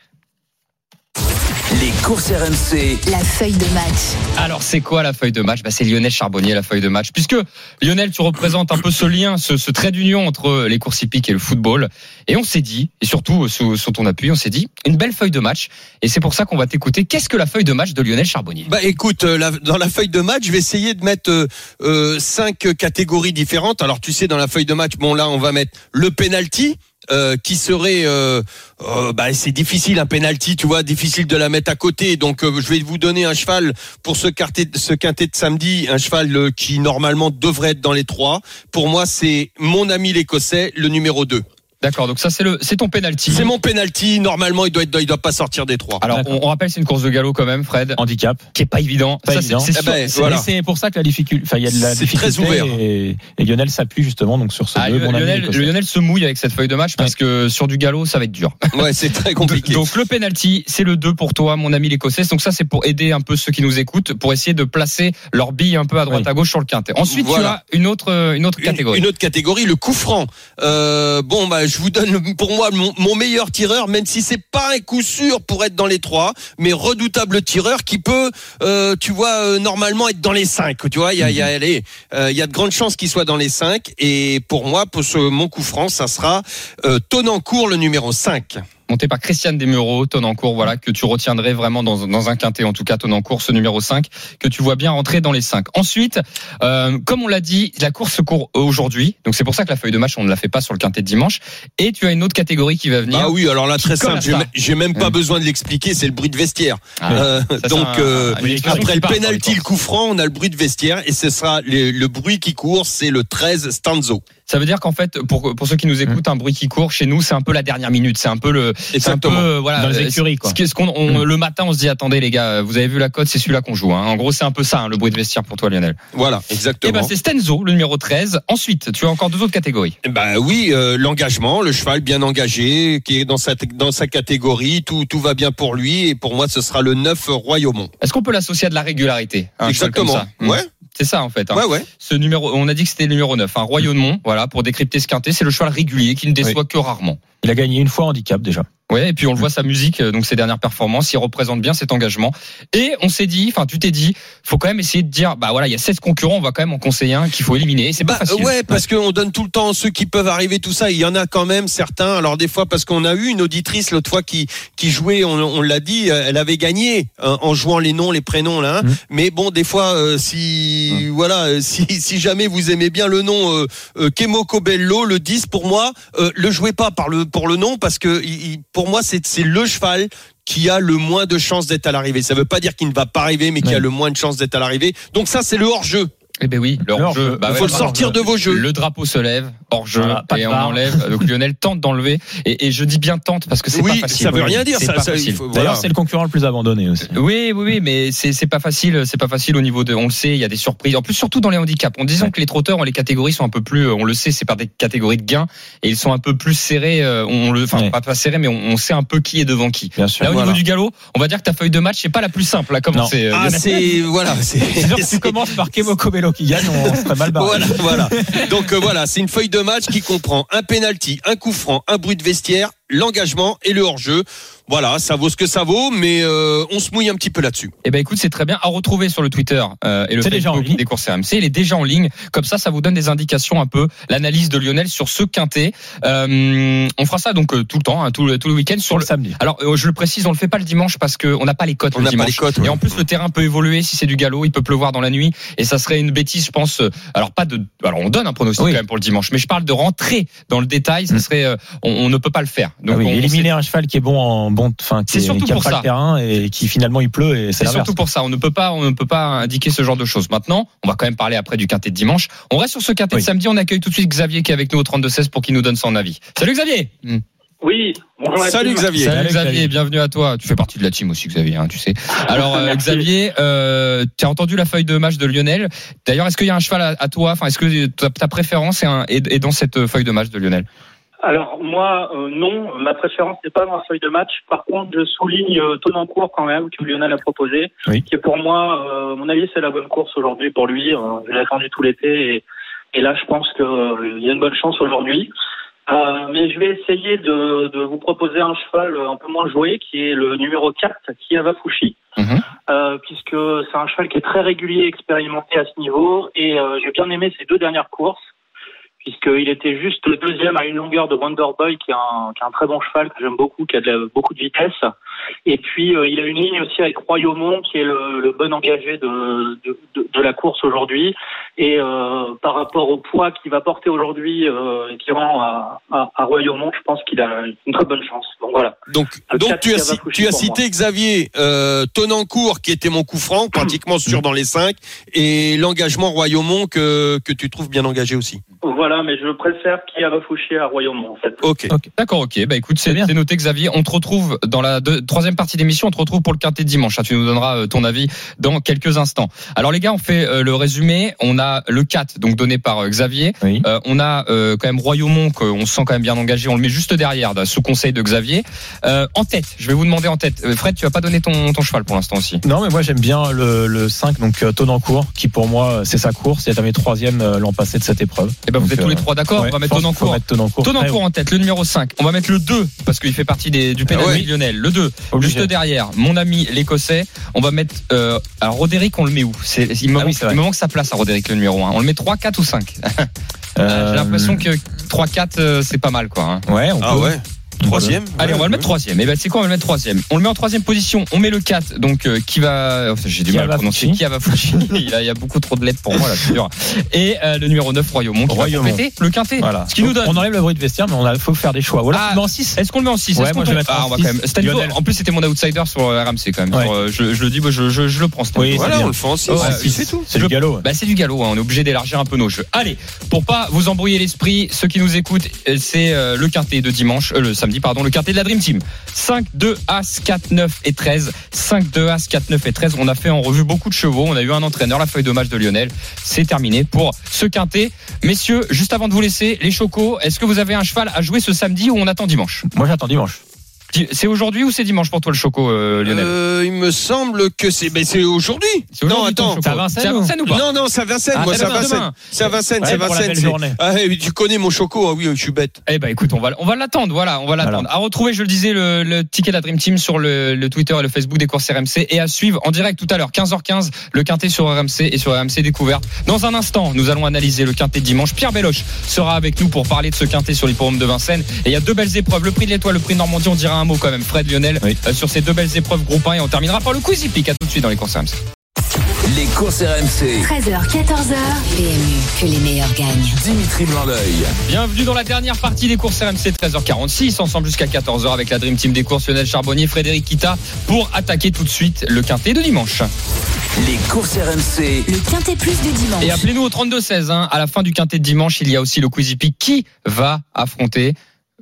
Speaker 2: RMC.
Speaker 3: La feuille de match.
Speaker 4: Alors, c'est quoi la feuille de match? Bah, C'est Lionel Charbonnier, la feuille de match. Puisque, Lionel, tu représentes un peu ce lien, ce, ce trait d'union entre les courses hippiques et le football. Et on s'est dit, et surtout sous, sous ton appui, on s'est dit, une belle feuille de match. Et c'est pour ça qu'on va t'écouter. Qu'est-ce que la feuille de match de Lionel Charbonnier?
Speaker 5: Bah écoute, euh, la- dans la feuille de match, je vais essayer de mettre euh, euh, cinq catégories différentes. Alors tu sais, dans la feuille de match, bon là, on va mettre le penalty. Euh, qui serait, euh, euh, bah, c'est difficile un penalty, tu vois, difficile de la mettre à côté. Donc euh, je vais vous donner un cheval pour ce quintet, ce quintet de samedi, un cheval qui normalement devrait être dans les trois. Pour moi, c'est mon ami l'écossais, le numéro 2
Speaker 4: D'accord, donc ça, c'est le, c'est ton penalty.
Speaker 5: C'est mon penalty. Normalement, il doit être, il doit pas sortir des trois.
Speaker 4: Alors, on, on rappelle, c'est une course de galop quand même, Fred,
Speaker 6: Handicap.
Speaker 4: qui est pas évident.
Speaker 6: Pas
Speaker 4: Ça,
Speaker 6: évident.
Speaker 4: c'est, c'est
Speaker 5: Eh ben,
Speaker 6: C'est
Speaker 5: voilà.
Speaker 6: c'est pour ça que la difficulté, enfin, il y a de la
Speaker 5: C'est
Speaker 6: difficulté
Speaker 5: très ouvert.
Speaker 6: Et, et Lionel s'appuie justement donc sur ce
Speaker 4: Ah,
Speaker 6: deux,
Speaker 4: Lionel, se mouille avec cette feuille de match parce que sur du galop, ça va être dur.
Speaker 5: Ouais, c'est très compliqué.
Speaker 4: Donc le penalty, c'est le 2 pour toi, mon ami l'écossais. Donc ça, c'est pour aider un peu ceux qui nous écoutent, pour essayer de placer leurs billes un peu à droite
Speaker 6: Oui.
Speaker 4: à gauche sur le quintet. Ensuite,
Speaker 5: Voilà.
Speaker 4: tu as une autre, une autre
Speaker 5: Une-
Speaker 4: catégorie.
Speaker 5: Une, autre catégorie, le coup franc. Euh, bon, bah, je vous donne le- pour moi mon, mon meilleur tireur, même si c'est pas un coup sûr pour être dans les trois, mais redoutable tireur qui peut, euh, tu vois, euh, normalement être dans les cinq. Tu vois, il y a, il y a, allez, euh, il y a de grandes chances qu'il soit dans les cinq. Et pour moi, pour ce mon coup franc, ça sera euh, Tonancourt, le numéro 5
Speaker 4: monté par Christiane Desmureaux, Tonancourt, voilà, que tu retiendrais vraiment dans, dans un quintet, en tout cas Tonancourt, ce numéro 5, que tu vois bien rentrer dans les 5. Ensuite, euh, comme on l'a dit, la course se court aujourd'hui, donc c'est pour ça que la feuille de match, on ne la fait pas sur le quintet de dimanche, et tu as une autre catégorie qui va venir.
Speaker 5: Ah oui, alors là, très simple, j'ai même- pas
Speaker 4: Ouais.
Speaker 5: besoin de l'expliquer, c'est le bruit de vestiaire.
Speaker 4: Ah,
Speaker 5: Euh, donc,
Speaker 4: un-
Speaker 5: euh, après le penalty, le coup franc, on a le bruit de vestiaire et ce sera le, le bruit qui court, c'est le 13 Stanzo.
Speaker 4: Ça veut dire qu'en fait, pour, pour ceux qui nous écoutent, un bruit qui court chez nous, c'est un peu la dernière minute. C'est un peu le, c'est un peu,
Speaker 5: Exactement.
Speaker 4: voilà,
Speaker 6: Dans les écuries, quoi.
Speaker 4: ce qui- ce qu'on, on- le matin, on se dit, attendez, les gars, vous avez vu la cote, c'est celui-là qu'on joue, hein. En gros, c'est un peu ça, hein, le bruit de vestiaire pour toi, Lionel.
Speaker 5: Voilà,
Speaker 4: Et
Speaker 5: exactement.
Speaker 4: ben, c'est Stenzo, le numéro 13. Ensuite, tu as encore deux autres catégories.
Speaker 5: Eh ben oui, euh, l'engagement, le cheval bien engagé, qui est dans sa dans sa catégorie, tout tout va bien pour lui et pour moi ce sera le 9 Royaumont.
Speaker 4: Est-ce qu'on peut l'associer à de la régularité? comme
Speaker 5: Exactement.
Speaker 4: ça? Hmm.
Speaker 5: Ouais,
Speaker 4: C'est ça, en fait. hein.
Speaker 5: ouais, ouais.
Speaker 4: Ce numéro, on a dit que c'était le numéro 9, un Royaumont, voilà, pour décrypter ce quintet. C'est le cheval régulier qui ne déçoit que rarement.
Speaker 6: Il a gagné une fois handicap déjà.
Speaker 4: Ouais, et puis on le voit sa musique, euh, donc ses dernières performances, il représente bien cet engagement. Et on s'est dit, enfin tu t'es dit, faut quand même essayer de dire, bah voilà, il y a 16 concurrents, on va quand même en conseiller un qu'il faut éliminer. C'est pas
Speaker 5: Bah,
Speaker 4: facile.
Speaker 5: ouais, parce qu'on donne tout le temps ceux qui peuvent arriver, tout ça. Il y en a quand même certains. Alors des fois, parce qu'on a eu une auditrice l'autre fois qui qui jouait, on, on l'a dit, euh, elle avait gagné hein, en jouant les noms, les prénoms là. hein.
Speaker 6: Mhm.
Speaker 5: Mais bon, des fois, euh, si voilà, euh, si si jamais vous aimez bien le nom euh, euh, Kemoko Bello, le 10 pour moi, euh, le jouez pas par le pour le nom parce que il- il- pour moi c'est le cheval qui a le moins de chances d'être à l'arrivée. Ça veut pas dire qu'il ne va pas arriver, mais qui
Speaker 6: Ouais.
Speaker 5: a le moins de chances d'être à l'arrivée. Donc ça, c'est le hors-jeu.
Speaker 4: Eh ben oui, le hors-jeu. Bah
Speaker 5: Il
Speaker 4: ouais,
Speaker 5: faut le sortir de vos jeux.
Speaker 4: Le drapeau se lève, hors jeu,
Speaker 6: Voilà,
Speaker 4: et on
Speaker 6: barre.
Speaker 4: enlève. Donc Lionel tente d'enlever. Et, et je dis bien tente parce que c'est
Speaker 5: Oui,
Speaker 4: pas facile.
Speaker 5: ça veut rien dire.
Speaker 4: c'est
Speaker 5: Ça,
Speaker 6: D'ailleurs,
Speaker 5: voilà.
Speaker 6: c'est le concurrent le plus abandonné aussi.
Speaker 4: Oui, oui, oui, mais c'est c'est pas facile, c'est pas facile au niveau de, on le sait, il y a des surprises. En plus, surtout dans les handicaps. En disant
Speaker 6: Ouais.
Speaker 4: que les trotteurs, les catégories sont un peu plus, on le sait, c'est par des catégories de gains et ils sont un peu plus serrés. euh, On le, enfin
Speaker 6: Ouais.
Speaker 4: pas pas serrés, mais on, on sait un peu qui est devant qui.
Speaker 6: Bien sûr.
Speaker 4: Là, au
Speaker 5: Voilà.
Speaker 4: niveau du galop, on va dire que ta feuille de match c'est pas la plus simple à commencer. euh,
Speaker 5: Ah, c'est voilà, c'est
Speaker 6: C'est sûr que si tu
Speaker 5: c'est-
Speaker 6: commences par Kemoko Qui gagne, on serait.
Speaker 5: Donc euh, voilà, c'est une feuille de match qui comprend un penalty, un coup franc, un bruit de vestiaire, l'engagement et le hors-jeu. Voilà, ça vaut ce que ça vaut, mais euh, on se mouille un petit peu là-dessus.
Speaker 4: Eh ben écoute, c'est très bien à retrouver sur le Twitter euh, et le
Speaker 6: C'est déjà en
Speaker 4: Facebook
Speaker 6: ligne.
Speaker 4: des courses RMC. Il est déjà en ligne. Comme ça, ça vous donne des indications un peu l'analyse de Lionel sur ce quintet. Euh, on fera ça donc euh, tout le temps, hein, tout, le, tout le week-end sur
Speaker 6: Sur
Speaker 4: le.
Speaker 6: le samedi.
Speaker 4: Alors euh, je le précise, on le fait pas le dimanche parce qu'on n'a pas les cotes
Speaker 5: On
Speaker 4: le
Speaker 5: n'a pas les cotes,
Speaker 4: Et en plus le terrain peut évoluer si c'est du galop, il peut pleuvoir dans la nuit et ça serait une bêtise, je pense. euh, Alors pas de. Alors on donne un pronostic
Speaker 6: Oui.
Speaker 4: quand même pour le dimanche, mais je parle de rentrer dans le détail. Ça
Speaker 6: Mm.
Speaker 4: serait, euh, on, on ne peut pas le faire. Donc
Speaker 6: Ah oui,
Speaker 4: on- on
Speaker 6: éliminer un cheval qui est bon en bon, enfin, qui,
Speaker 4: surtout
Speaker 6: qui a
Speaker 4: pour
Speaker 6: pas
Speaker 4: ça.
Speaker 6: le terrain et qui finalement il pleut et c'est
Speaker 4: surtout pour ça. On ne peut pas, on ne peut pas indiquer ce genre de choses. Maintenant, on va quand même parler après du quintet de dimanche. On reste sur ce quintet
Speaker 6: Oui.
Speaker 4: de samedi. On accueille tout de suite Xavier qui est avec nous au 32-16 pour qu'il nous donne son avis. Salut Xavier.
Speaker 11: Oui, bonjour
Speaker 5: Salut
Speaker 11: team.
Speaker 5: Xavier.
Speaker 4: Salut Xavier,
Speaker 6: Xavier.
Speaker 4: bienvenue à toi. Tu fais partie de la team aussi Xavier, hein, tu sais. Alors euh. Xavier, euh, tu as entendu la feuille de match de Lionel? D'ailleurs, est-ce qu'il y a un cheval à, à toi? Enfin, est-ce que ta, ta préférence est, un- est- est dans cette feuille de match de Lionel?
Speaker 12: Alors moi, euh, non, ma préférence n'est pas dans la feuille de match. Par contre, je souligne euh, Tonancourt quand même que Lionel a proposé,
Speaker 6: Oui.
Speaker 12: qui est pour moi, euh, mon avis, c'est la bonne course aujourd'hui pour lui. Euh, je l'ai attendu tout l'été et, et là, je pense qu'il y a une bonne chance aujourd'hui. Euh, mais je vais essayer de, de vous proposer un cheval un peu moins joué, qui est le numéro 4, Kiava Fushi.
Speaker 4: Mhm.
Speaker 12: Euh, puisque c'est un cheval qui est très régulier, expérimenté à ce niveau, et euh, j'ai bien aimé ses deux dernières courses, puisqu'il était juste le deuxième à une longueur de Wonder Boy, qui est un, qui est un très bon cheval que j'aime beaucoup, qui a de la- beaucoup de vitesse. Et puis euh, il a une ligne aussi avec Royaumont, qui est le, le bon engagé de, de, de, de la course aujourd'hui. Et euh, par rapport au poids qu'il va porter aujourd'hui, euh, qui rend à, à, à Royaumont, je pense qu'il a une très bonne chance. Donc voilà.
Speaker 5: Donc, donc tu as, tu as cité Xavier euh, Tonancourt qui était mon coup franc, pratiquement sûr dans les cinq, et l'engagement Royaumont que que tu trouves bien engagé aussi.
Speaker 12: Voilà, mais je préfère qui a refouché à Royaumont en fait.
Speaker 5: Ok.
Speaker 4: D'accord, ok. Bah écoute, c'est noté Xavier. On te retrouve dans la deux- troisième partie d'émission. On te retrouve pour le quintet de dimanche. hein. Tu nous donneras euh, ton avis dans quelques instants. Alors les gars, on fait euh, le résumé. On a le 4, donc donné par euh, Xavier.
Speaker 6: Oui.
Speaker 4: Euh, on a euh, quand même Royaumont qu'on sent quand même bien engagé. On le met juste derrière, là, sous conseil de Xavier. Euh, en tête, je vais vous demander en tête. Euh, Fred, tu vas pas donner ton, ton cheval pour l'instant aussi.
Speaker 6: Non, mais moi j'aime bien le, le 5, donc euh, Tonancourt, qui pour moi c'est sa course. Il a terminé troisième euh, l'an passé de cette épreuve.
Speaker 4: Eh ben vous
Speaker 6: Donc,
Speaker 4: êtes tous les
Speaker 6: euh,
Speaker 4: trois d'accord.
Speaker 6: ouais,
Speaker 4: on va mettre Tonancourt.
Speaker 6: Tonancourt.
Speaker 4: Tonancourt en tête, le numéro 5. On va mettre le 2 parce qu'il fait partie des, du pénal
Speaker 5: Ah ouais.
Speaker 4: de Lionel. Le 2.
Speaker 6: Obligé.
Speaker 4: Juste derrière, mon ami l'écossais. On va mettre. Euh, alors Roderick, on le met où? C'est il me,
Speaker 6: Ah oui,
Speaker 4: il me manque sa place à Roderick, le numéro 1. On le met 3, 4 ou 5
Speaker 6: Euh,
Speaker 4: J'ai l'impression que 3, 4, euh, c'est pas mal quoi. hein.
Speaker 6: Ouais, on
Speaker 5: Ah
Speaker 6: peut.
Speaker 5: ouais. Troisième.
Speaker 4: Allez, on va le mettre troisième. Et ben c'est quoi On va le mettre troisième? On le met en troisième position. On met le 4, donc euh, qui va. oh, J'ai du mal à prononcer. Qui va il, y a, il y a beaucoup trop de lettres pour moi là, c'est dur. Et euh, le numéro 9, Royaumont. Qui
Speaker 6: Royaumont.
Speaker 4: va compléter le quintet.
Speaker 6: Voilà.
Speaker 4: Ce qui nous donne.
Speaker 6: On enlève le bruit de vestiaire, mais on a, faut faire des choix. Voilà.
Speaker 4: Ah,
Speaker 6: en 6.
Speaker 4: Est-ce qu'on le met en 6
Speaker 6: Ouais, moi, je vais mettre
Speaker 4: ah,
Speaker 6: en
Speaker 4: on va
Speaker 6: six.
Speaker 4: quand même. En plus, c'était mon outsider sur euh, RMC quand même.
Speaker 6: Ouais.
Speaker 4: Sur, euh, je, je le dis, moi, je, je, je le prends.
Speaker 6: Oui,
Speaker 5: Voilà,
Speaker 6: bien.
Speaker 5: on le fait en six.
Speaker 4: Ouais,
Speaker 5: C'est-
Speaker 4: c'est
Speaker 5: c'est tout.
Speaker 6: C'est du galop.
Speaker 4: Bah, c'est du galop, hein. on est obligé d'élargir un peu nos jeux. Allez, pour pas vous embrouiller l'esprit, ceux qui nous écoutent, c'est le quintet de dimanche, le samedi, pardon, le quintet de la Dream Team. 5, 2, As, 4, 9 et 13. 5, 2, As, 4, 9 et 13. On a fait en revue beaucoup de chevaux. On a eu un entraîneur, la feuille de match de Lionel. C'est terminé pour ce quintet. Messieurs, juste avant de vous laisser, les chocos, est-ce que vous avez un cheval à jouer ce samedi ou on attend dimanche?
Speaker 6: Moi j'attends dimanche.
Speaker 4: C'est aujourd'hui ou c'est dimanche pour toi le choco, euh, Lionel
Speaker 5: Euh, il me semble que c'est mais c'est aujourd'hui.
Speaker 4: C'est aujourd'hui,
Speaker 5: Non, attends.
Speaker 6: C'est à Vincennes
Speaker 4: C'est à
Speaker 6: ou-
Speaker 4: pas
Speaker 5: Non non, c'est à Vincennes,
Speaker 4: Ah,
Speaker 5: moi
Speaker 4: c'est
Speaker 5: c'est à Vincennes. C'est à Vincennes, c'est Vincennes. Ah, oui, tu connais mon choco, ah oui, je suis bête.
Speaker 4: Eh ben écoute, on va on va l'attendre, voilà, on va l'attendre.
Speaker 6: Voilà.
Speaker 4: À retrouver, je le disais, le, le ticket de la Dream Team sur le, le Twitter et le Facebook des courses RMC et à suivre en direct tout à l'heure 15h15 le quintet sur RMC et sur RMC découverte. Dans un instant, nous allons analyser le quintet de dimanche. Pierre Belloche sera avec nous pour parler de ce quintet sur l'hippodrome de Vincennes et il y a deux belles épreuves, le prix de l'étoile, le prix de Normandie, on dira un mot quand même. Fred Lionel
Speaker 6: Oui.
Speaker 4: euh, sur ces deux belles épreuves groupe 1 et on terminera par le quiz hippique. À tout de suite dans les courses RMC.
Speaker 2: Les courses RMC.
Speaker 3: 13h, 14h. PMU, que les meilleurs gagnent.
Speaker 2: Dimitri Blanc-L'œil.
Speaker 4: Bienvenue dans la dernière partie des courses RMC 13h46, ensemble jusqu'à 14h avec la Dream Team des courses Lionel Charbonnier, Frédéric Kita pour attaquer tout de suite le quintet de dimanche.
Speaker 2: Les courses RMC.
Speaker 3: Le quintet plus du dimanche.
Speaker 4: Et appelez-nous au 32-16. Hein. À la fin du quintet de dimanche, il y a aussi le Quiz Hippique. Qui va affronter?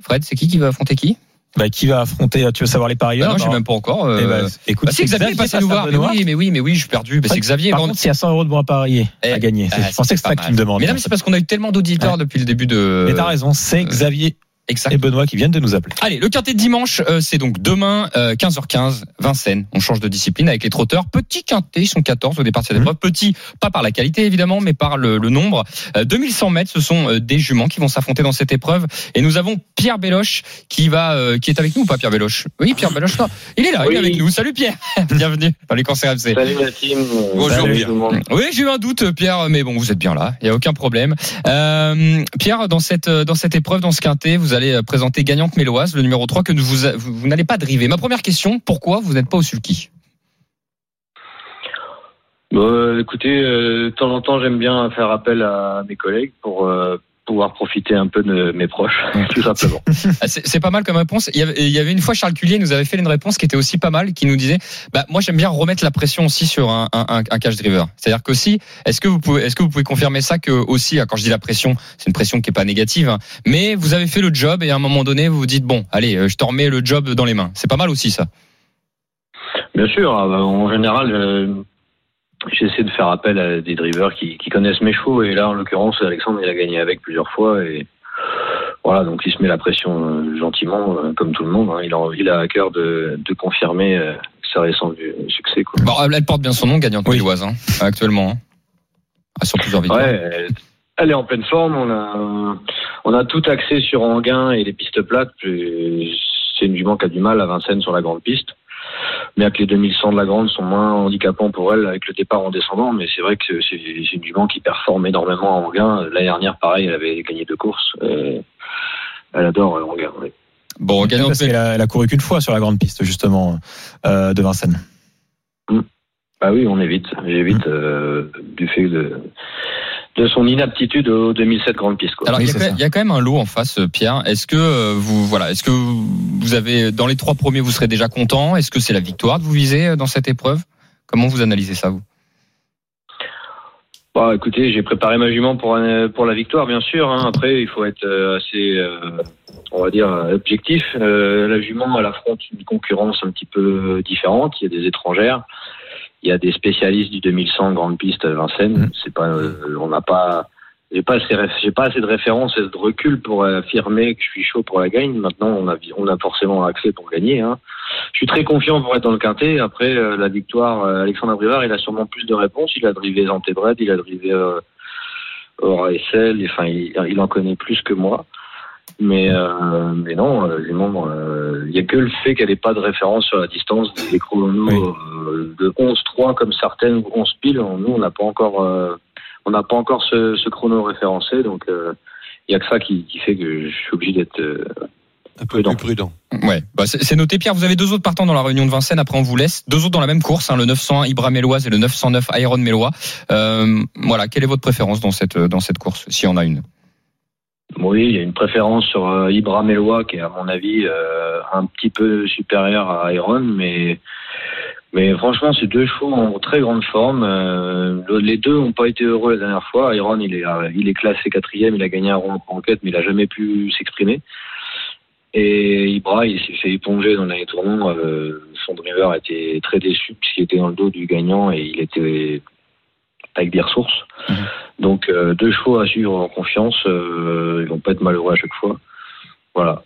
Speaker 4: Fred, c'est qui qui va affronter qui?
Speaker 6: Bah, qui va affronter Tu veux savoir les
Speaker 4: bah
Speaker 6: parieurs
Speaker 4: Non, je sais même pas encore. euh,
Speaker 6: ben, écoute,
Speaker 4: bah, c'est Xavier passé nous voir. Mais oui, mais oui, mais oui, je suis perdu. Bah, c'est Xavier.
Speaker 6: Par
Speaker 4: Bon,
Speaker 6: contre, il y a 100 euros de bons à parier
Speaker 4: Eh,
Speaker 6: à gagner.
Speaker 4: ah,
Speaker 6: je pensais que
Speaker 4: c'est
Speaker 6: ça que tu me demandes.
Speaker 4: Mais non, mais c'est parce qu'on a eu tellement d'auditeurs depuis le début de.
Speaker 6: Mais t'as raison, c'est Xavier
Speaker 4: Exact.
Speaker 6: et Benoît qui viennent de nous appeler.
Speaker 4: Allez, le quintet de dimanche, euh, c'est donc demain, euh, 15h15, Vincennes. On change de discipline avec les trotteurs. Petit quintet, ils sont 14 au départ de cette
Speaker 6: Mhm.
Speaker 4: épreuve. Petit, pas par la qualité évidemment, mais par le, le nombre. Euh, 2100 mètres, ce sont euh, des juments qui vont s'affronter dans cette épreuve. Et nous avons Pierre Béloche qui va, euh, qui est avec nous ou pas Pierre Béloche? Oui, Pierre Béloche, non. il est là, il est avec nous. Salut Pierre, bienvenue dans les concerts MC.
Speaker 11: Salut la team.
Speaker 5: Bonjour,
Speaker 11: Salut
Speaker 5: Pierre.
Speaker 11: tout le monde.
Speaker 4: Oui, j'ai eu un doute, Pierre, mais bon, vous êtes bien là, il y a aucun problème. Euh, Pierre, dans cette dans cette épreuve, dans ce quintet, vous allez euh, présenter gagnante méloise, le numéro 3 que vous vous, vous, vous n'allez pas driver. Ma première question, pourquoi vous n'êtes pas au sulky?
Speaker 11: Bon, euh, écoutez, euh, de temps en temps, j'aime bien faire appel à mes collègues pour euh, pouvoir profiter un peu de mes proches, tout simplement.
Speaker 4: Ah, C'est pas mal comme réponse. Il y, avait, il y avait une fois Charles Cullier nous avait fait une réponse qui était aussi pas mal, qui nous disait bah moi j'aime bien remettre la pression aussi sur un, un, un, un cash driver. C'est-à-dire qu'aussi, est-ce que vous pouvez est-ce que vous pouvez confirmer ça que aussi ah, quand je dis la pression, c'est une pression qui est pas négative, hein, mais vous avez fait le job et à un moment donné vous vous dites bon allez euh, je te remets le job dans les mains. C'est pas mal aussi ça.
Speaker 11: Bien sûr, bah, en général, euh, j'essaie de faire appel à des drivers qui, qui connaissent mes chevaux. Et là, en l'occurrence, Alexandre, il a gagné avec plusieurs fois. Et voilà, donc il se met la pression euh, gentiment, euh, comme tout le monde. hein. Il, a, il a à cœur de, de confirmer euh, ses récents du- succès. Quoi.
Speaker 4: Bon, elle porte bien son nom, gagnante
Speaker 6: Oui.
Speaker 4: méloise, hein, actuellement. hein. Ah, sur plusieurs vidéos.
Speaker 11: Ouais, elle- est en pleine forme. On a, on a tout axé sur Anguin et les pistes plates. C'est une jument qui a du mal à Vincennes sur la grande piste. Mais avec les 2100 de la grande sont moins handicapants pour elle avec le départ en descendant. Mais c'est vrai que c'est une jument qui performe énormément à Anguin. L'année dernière, pareil, elle avait gagné deux courses. Euh, elle adore euh, Anguin. oui.
Speaker 4: Bon, gagnante
Speaker 6: Parce qu'elle a, elle a couru qu'une fois sur la grande piste, justement, euh, de Vincennes.
Speaker 11: Bah oui, on évite. J'évite euh, du fait de, de son inaptitude aux 2007 grande piste. Quoi.
Speaker 4: Alors,
Speaker 6: Oui,
Speaker 4: il, y a quand même, il y a quand même un lot en face, euh, Pierre. Est-ce que euh, vous, voilà, est-ce que vous avez dans les trois premiers, vous serez déjà content? Est-ce que c'est la victoire que vous visez euh, dans cette épreuve? Comment vous analysez ça, vous?
Speaker 11: Bah, écoutez, j'ai préparé ma jument pour un- pour la victoire, bien sûr. hein. Après, il faut être assez, euh, on va dire, objectif. Euh, la jument, elle affronte une concurrence un petit peu différente. Il y a des étrangères, il y a des spécialistes du 2100 grande piste Vincennes. C'est pas, euh, on n'a pas, j'ai pas j'ai pas assez de références et de recul pour affirmer que je suis chaud pour la gagne. Maintenant, on a, on a forcément accès pour gagner. Hein. Je suis très confiant pour être dans le quintet. Après euh, la victoire, euh, Alexandre Abrivard, il a sûrement plus de réponses. Il a drivé Zantebred, il a drivé euh, Aura-SL, enfin, il, il en connaît plus que moi. Mais, euh, mais non, euh, euh, il y a que le fait qu'elle n'ait pas de référence sur la distance des chronos euh, de 11-3 comme certaines ou 11 piles. Nous, on n'a pas encore, euh, on n'a pas encore ce, ce chrono référencé, donc euh, il y a que ça qui, qui fait que je suis obligé d'être euh,
Speaker 5: Un peu plus prudent.
Speaker 4: Ouais, bah c'est noté, Pierre. Vous avez deux autres partants dans la réunion de Vincennes. Après, on vous laisse. Deux autres dans la même course, hein, le 901 Ibra Méloise et le 909 Iron Mélois. Euh, voilà, quelle est votre préférence dans cette dans cette course, s'il y en a une?
Speaker 11: Oui, il y a une préférence sur euh, Ibra Melois qui est à mon avis euh, un petit peu supérieur à Iron, mais mais franchement, c'est deux chevaux en très grande forme. Euh, le- les deux n'ont pas été heureux la dernière fois. Iron, il est euh, il est classé quatrième, il a gagné un rond en enquête, mais il a jamais pu s'exprimer. Et Ibra, il s'est fait éponger dans tournants. Euh, son driver était très déçu puisqu'il était dans le dos du gagnant et il était avec des ressources. Donc euh, deux chevaux à suivre en confiance, euh, ils vont pas être malheureux à chaque fois. Voilà.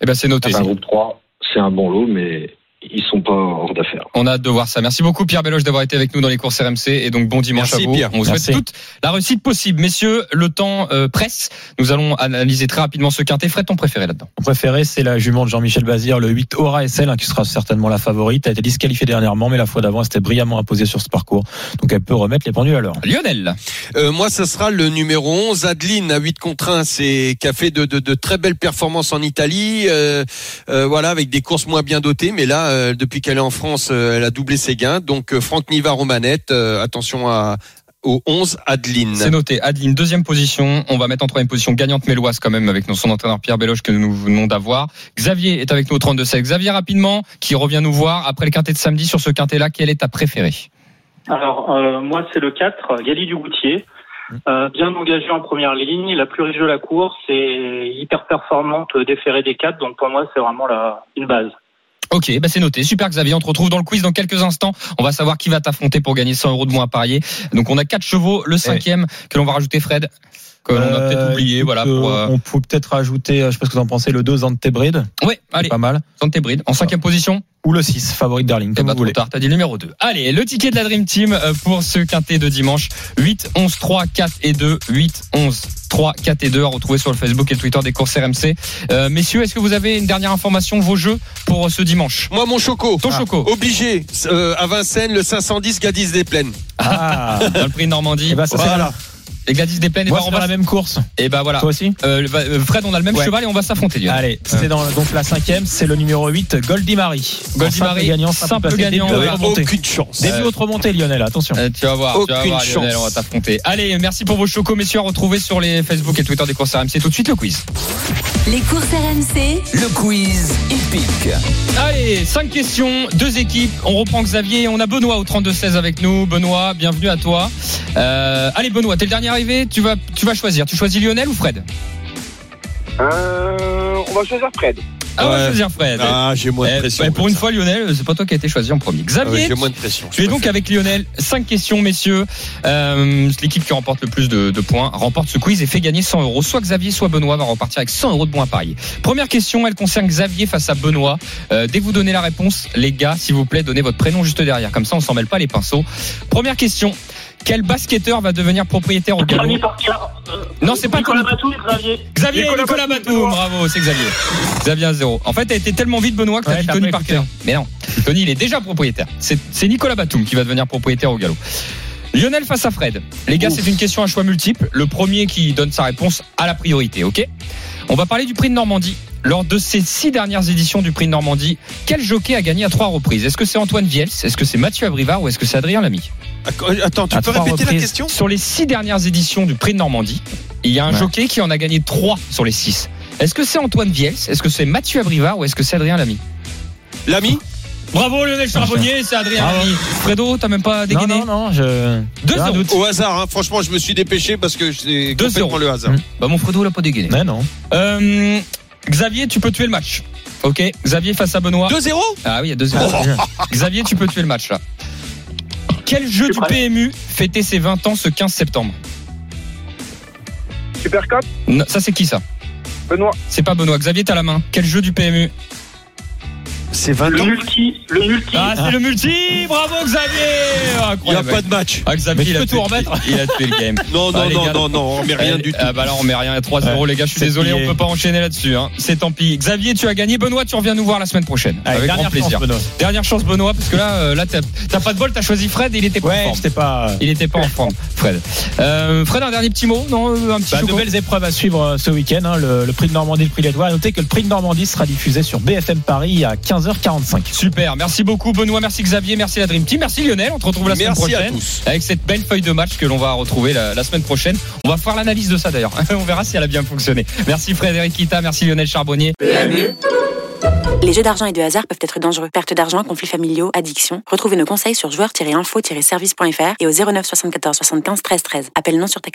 Speaker 4: Eh ben, c'est noté.
Speaker 11: C'est un groupe 3.
Speaker 13: c'est un bon lot, mais ils sont pas hors d'affaire.
Speaker 4: On a hâte de voir ça. Merci beaucoup Pierre Belloche d'avoir été avec nous dans les courses RMC et donc bon dimanche
Speaker 5: Merci,
Speaker 4: à vous.
Speaker 5: Pierre.
Speaker 4: On vous souhaite
Speaker 6: Merci.
Speaker 4: toute la réussite possible. Messieurs, le temps euh, presse. Nous allons analyser très rapidement ce quintet. Fred, ton préféré là-dedans?
Speaker 6: Mon préféré, c'est la jument de Jean-Michel Bazir, le 8 Aura SL, hein, qui sera certainement la favorite. Elle a été disqualifiée dernièrement, mais la fois d'avant, elle s'était brillamment imposée sur ce parcours. Donc elle peut remettre les pendules à l'heure.
Speaker 4: Lionel.
Speaker 5: Euh, moi, ça sera le numéro 11, Adeline, à 8 contre 1, c'est, qui a fait de, de, de très belles performances en Italie, euh, euh, voilà, avec des courses moins bien dotées, mais là, euh, depuis qu'elle est en France, euh, elle a doublé ses gains. Donc, euh, Franck Niva Romanette, euh, attention à, au 11, Adeline.
Speaker 4: C'est noté. Adeline, deuxième position. On va mettre en troisième position gagnante méloise quand même avec son entraîneur Pierre Belloche que nous venons d'avoir. Xavier est avec nous au 32 7 Xavier, rapidement, qui revient nous voir après le quintet de samedi sur ce quintet-là. Quel est ta préférée?
Speaker 12: Alors, euh, moi, c'est le 4, Gali du Goutier. Euh, bien engagé en première ligne, la plus riche de la course et hyper performante déférée des 4. Donc, pour moi, c'est vraiment la, une base.
Speaker 4: Ok, bah c'est noté. Super Xavier, on te retrouve dans le quiz dans quelques instants. On va savoir qui va t'affronter pour gagner 100 euros de moins à parier. Donc on a quatre chevaux, le cinquième que l'on va rajouter Fred, que l'on a peut-être oublié.
Speaker 6: écoute,
Speaker 4: Voilà. Pour,
Speaker 6: On peut peut-être rajouter, euh, je sais pas ce que vous en pensez, le 2 Antebrid.
Speaker 4: Ouais, allez,
Speaker 6: Pas mal.
Speaker 4: Santé Bride. En cinquième position
Speaker 6: Ou le 6, favorite Darling,
Speaker 4: Eh
Speaker 6: comme
Speaker 4: ben,
Speaker 6: vous
Speaker 4: trop
Speaker 6: voulez.
Speaker 4: tard, t'as dit le numéro 2. Allez, le ticket de la Dream Team euh, pour ce quintet de dimanche. 8, 11, 3, 4 et 2. 8, 11, 3, 4 et 2 à retrouver sur le Facebook et le Twitter des courses RMC. Euh, messieurs, est-ce que vous avez une dernière information, vos jeux pour ce dimanche?
Speaker 5: Moi, mon choco.
Speaker 4: Ton choco.
Speaker 5: Obligé, euh, à Vincennes, le 510 Gadis des Plaines.
Speaker 6: Ah,
Speaker 4: Dans le prix de Normandie.
Speaker 6: Eh ben, ça,
Speaker 5: Voilà.
Speaker 4: Les Gladys des Plaines, et ben, on va
Speaker 6: la même course.
Speaker 4: Et ben voilà.
Speaker 6: Toi aussi?
Speaker 4: Euh, euh, Fred, on a le même
Speaker 6: Ouais.
Speaker 4: cheval et on va s'affronter. Lionel.
Speaker 6: Allez, c'est dans donc la cinquième, c'est le numéro 8, Goldie Marie.
Speaker 4: Goldie Marie,
Speaker 6: gagnant,
Speaker 4: simple gagnant.
Speaker 5: Aucune chance.
Speaker 6: Début autre montée, Lionel, attention.
Speaker 4: Euh, tu vas voir, tu vas
Speaker 5: Aucune
Speaker 4: voir Lionel,
Speaker 5: chance.
Speaker 4: on va t'affronter. Allez, merci pour vos chocos, messieurs, à retrouver sur les Facebook et Twitter des courses RMC. Tout de suite le quiz.
Speaker 3: Les courses RMC,
Speaker 2: Le quiz épique.
Speaker 4: Allez, cinq questions, deux équipes. On reprend Xavier et on a Benoît au 32-16 avec nous. Benoît, bienvenue à toi. Euh, allez, Benoît, t'es le dernier Tu vas, tu vas choisir. Tu choisis Lionel ou Fred?
Speaker 11: Euh, on va choisir Fred.
Speaker 4: Ah, on va
Speaker 5: Ouais.
Speaker 4: choisir Fred.
Speaker 5: Ah, j'ai moins de
Speaker 4: Eh,
Speaker 5: pression.
Speaker 4: bah, pour une
Speaker 5: ça.
Speaker 4: fois, Lionel, c'est pas toi qui as été choisi en premier.
Speaker 5: Ah ouais,
Speaker 4: Xavier,
Speaker 5: j'ai moins de pression.
Speaker 4: Tu es donc avec Lionel. Cinq questions, messieurs. Euh, L'équipe qui remporte le plus de, de points remporte ce quiz et fait gagner 100 euros. Soit Xavier, soit Benoît va repartir avec 100 euros de bons à parier. Première question, elle concerne Xavier face à Benoît. Euh, dès que vous donnez la réponse, les gars, s'il vous plaît, donnez votre prénom juste derrière. Comme ça, on s'en mêle pas les pinceaux. Première question. Quel basketteur va devenir propriétaire au galop
Speaker 12: Tony Parker. euh,
Speaker 4: Non, c'est pas
Speaker 12: Nicolas. Batum, Xavier.
Speaker 4: Xavier, Nicolas,
Speaker 12: Nicolas
Speaker 4: bravo, c'est Xavier. Xavier à zéro. En fait, t'as été tellement vite, Benoît, que t'as
Speaker 6: Ouais,
Speaker 4: dit Tony. Parker. Mais non, Tony, il est déjà propriétaire. C'est c'est Nicolas Batum qui va devenir propriétaire au galop. Lionel face à Fred. Les gars, c'est une question à choix multiple. Le premier qui donne sa réponse a la priorité, ok? On va parler du prix de Normandie. Lors de ces six dernières éditions du prix de Normandie, quel jockey a gagné à trois reprises? Est-ce que c'est Antoine Viels? Est-ce que c'est Mathieu Abrivard? Ou est-ce que c'est Adrien Lamy?
Speaker 5: Attends, tu
Speaker 6: À
Speaker 5: peux répéter la question?
Speaker 4: Sur les six dernières éditions du prix de Normandie, il y a un
Speaker 6: Ouais.
Speaker 4: jockey qui en a gagné trois sur les six. Est-ce que c'est Antoine Viels? Est-ce que c'est Mathieu Abrivard? Ou est-ce que c'est Adrien Lamy?
Speaker 5: L'ami
Speaker 4: Bravo Lionel Charbonnier, c'est Adrien
Speaker 6: Bravo.
Speaker 4: Fredo, t'as même pas
Speaker 6: Non,
Speaker 4: dégainé
Speaker 6: non, non, je.
Speaker 4: Deux
Speaker 6: j'ai un
Speaker 4: zéro.
Speaker 6: doute.
Speaker 5: Au hasard, hein. franchement, je me suis dépêché parce que
Speaker 4: Deux
Speaker 5: complètement le hasard.
Speaker 6: Mmh.
Speaker 4: Bah mon Fredo l'a pas dégainé.
Speaker 6: Mais non.
Speaker 4: Euh, Xavier, tu peux tuer le match. Ok, Xavier face à Benoît.
Speaker 5: 2-0
Speaker 4: Ah oui, il y a 2 0 Xavier, tu peux tuer le match là. Quel jeu
Speaker 12: Je
Speaker 4: du
Speaker 12: prêt.
Speaker 4: PMU fêtait ses 20 ans ce 15 septembre?
Speaker 11: Super Cup,
Speaker 4: Non, Ça c'est qui ça?
Speaker 11: Benoît.
Speaker 4: C'est pas Benoît. Xavier, t'as la main. Quel jeu du PMU
Speaker 5: C'est 20
Speaker 12: Le
Speaker 5: ans.
Speaker 12: multi, le multi.
Speaker 4: Ah, c'est le multi Bravo Xavier
Speaker 5: Il n'y a pas de match.
Speaker 4: Ah, Xavier, il
Speaker 6: tout remettre.
Speaker 4: Il a tué le game.
Speaker 5: Non, non,
Speaker 4: Ah,
Speaker 5: non,
Speaker 4: gars.
Speaker 5: non, non, on met rien du tout.
Speaker 4: Ah bah là on met rien, 3-0
Speaker 6: Ouais.
Speaker 4: les gars, je suis
Speaker 6: C'est
Speaker 4: désolé, on peut pas enchaîner là-dessus. Hein. C'est tant pis. Xavier, tu as gagné. Benoît, tu reviens nous voir la semaine prochaine.
Speaker 6: Allez,
Speaker 4: avec grand
Speaker 6: dernière
Speaker 4: plaisir.
Speaker 6: chance, Benoît.
Speaker 4: Dernière chance Benoît, parce que là, euh, là t'as pas de bol, t'as choisi Fred et il était pas en
Speaker 6: Ouais,
Speaker 4: forme.
Speaker 6: c'était pas.
Speaker 4: Il était pas en forme, Fred. Euh, Fred, un dernier petit mot, non euh, Un petit
Speaker 6: Bah, de belles épreuves à suivre euh, ce week-end. hein, le, le prix de Normandie, le prix d'Étoile. Notez que le prix de Normandie sera diffusé sur BFM Paris à 15h45.
Speaker 4: Super, merci beaucoup Benoît, merci Xavier, merci la Dream Team, merci Lionel, on te retrouve la semaine
Speaker 5: Merci à
Speaker 4: prochaine
Speaker 5: tous.
Speaker 4: avec cette belle feuille de match que l'on va retrouver la, la semaine prochaine. On va faire l'analyse de ça d'ailleurs, on verra si elle a bien fonctionné. Merci Frédéric Kita, merci Lionel Charbonnier.
Speaker 1: Les jeux d'argent et de hasard peuvent être dangereux. Perte d'argent, conflits familiaux, addiction. Retrouvez nos conseils sur joueurs-info-service.fr et au 09 74 75 13 13. Appel non surtaxé.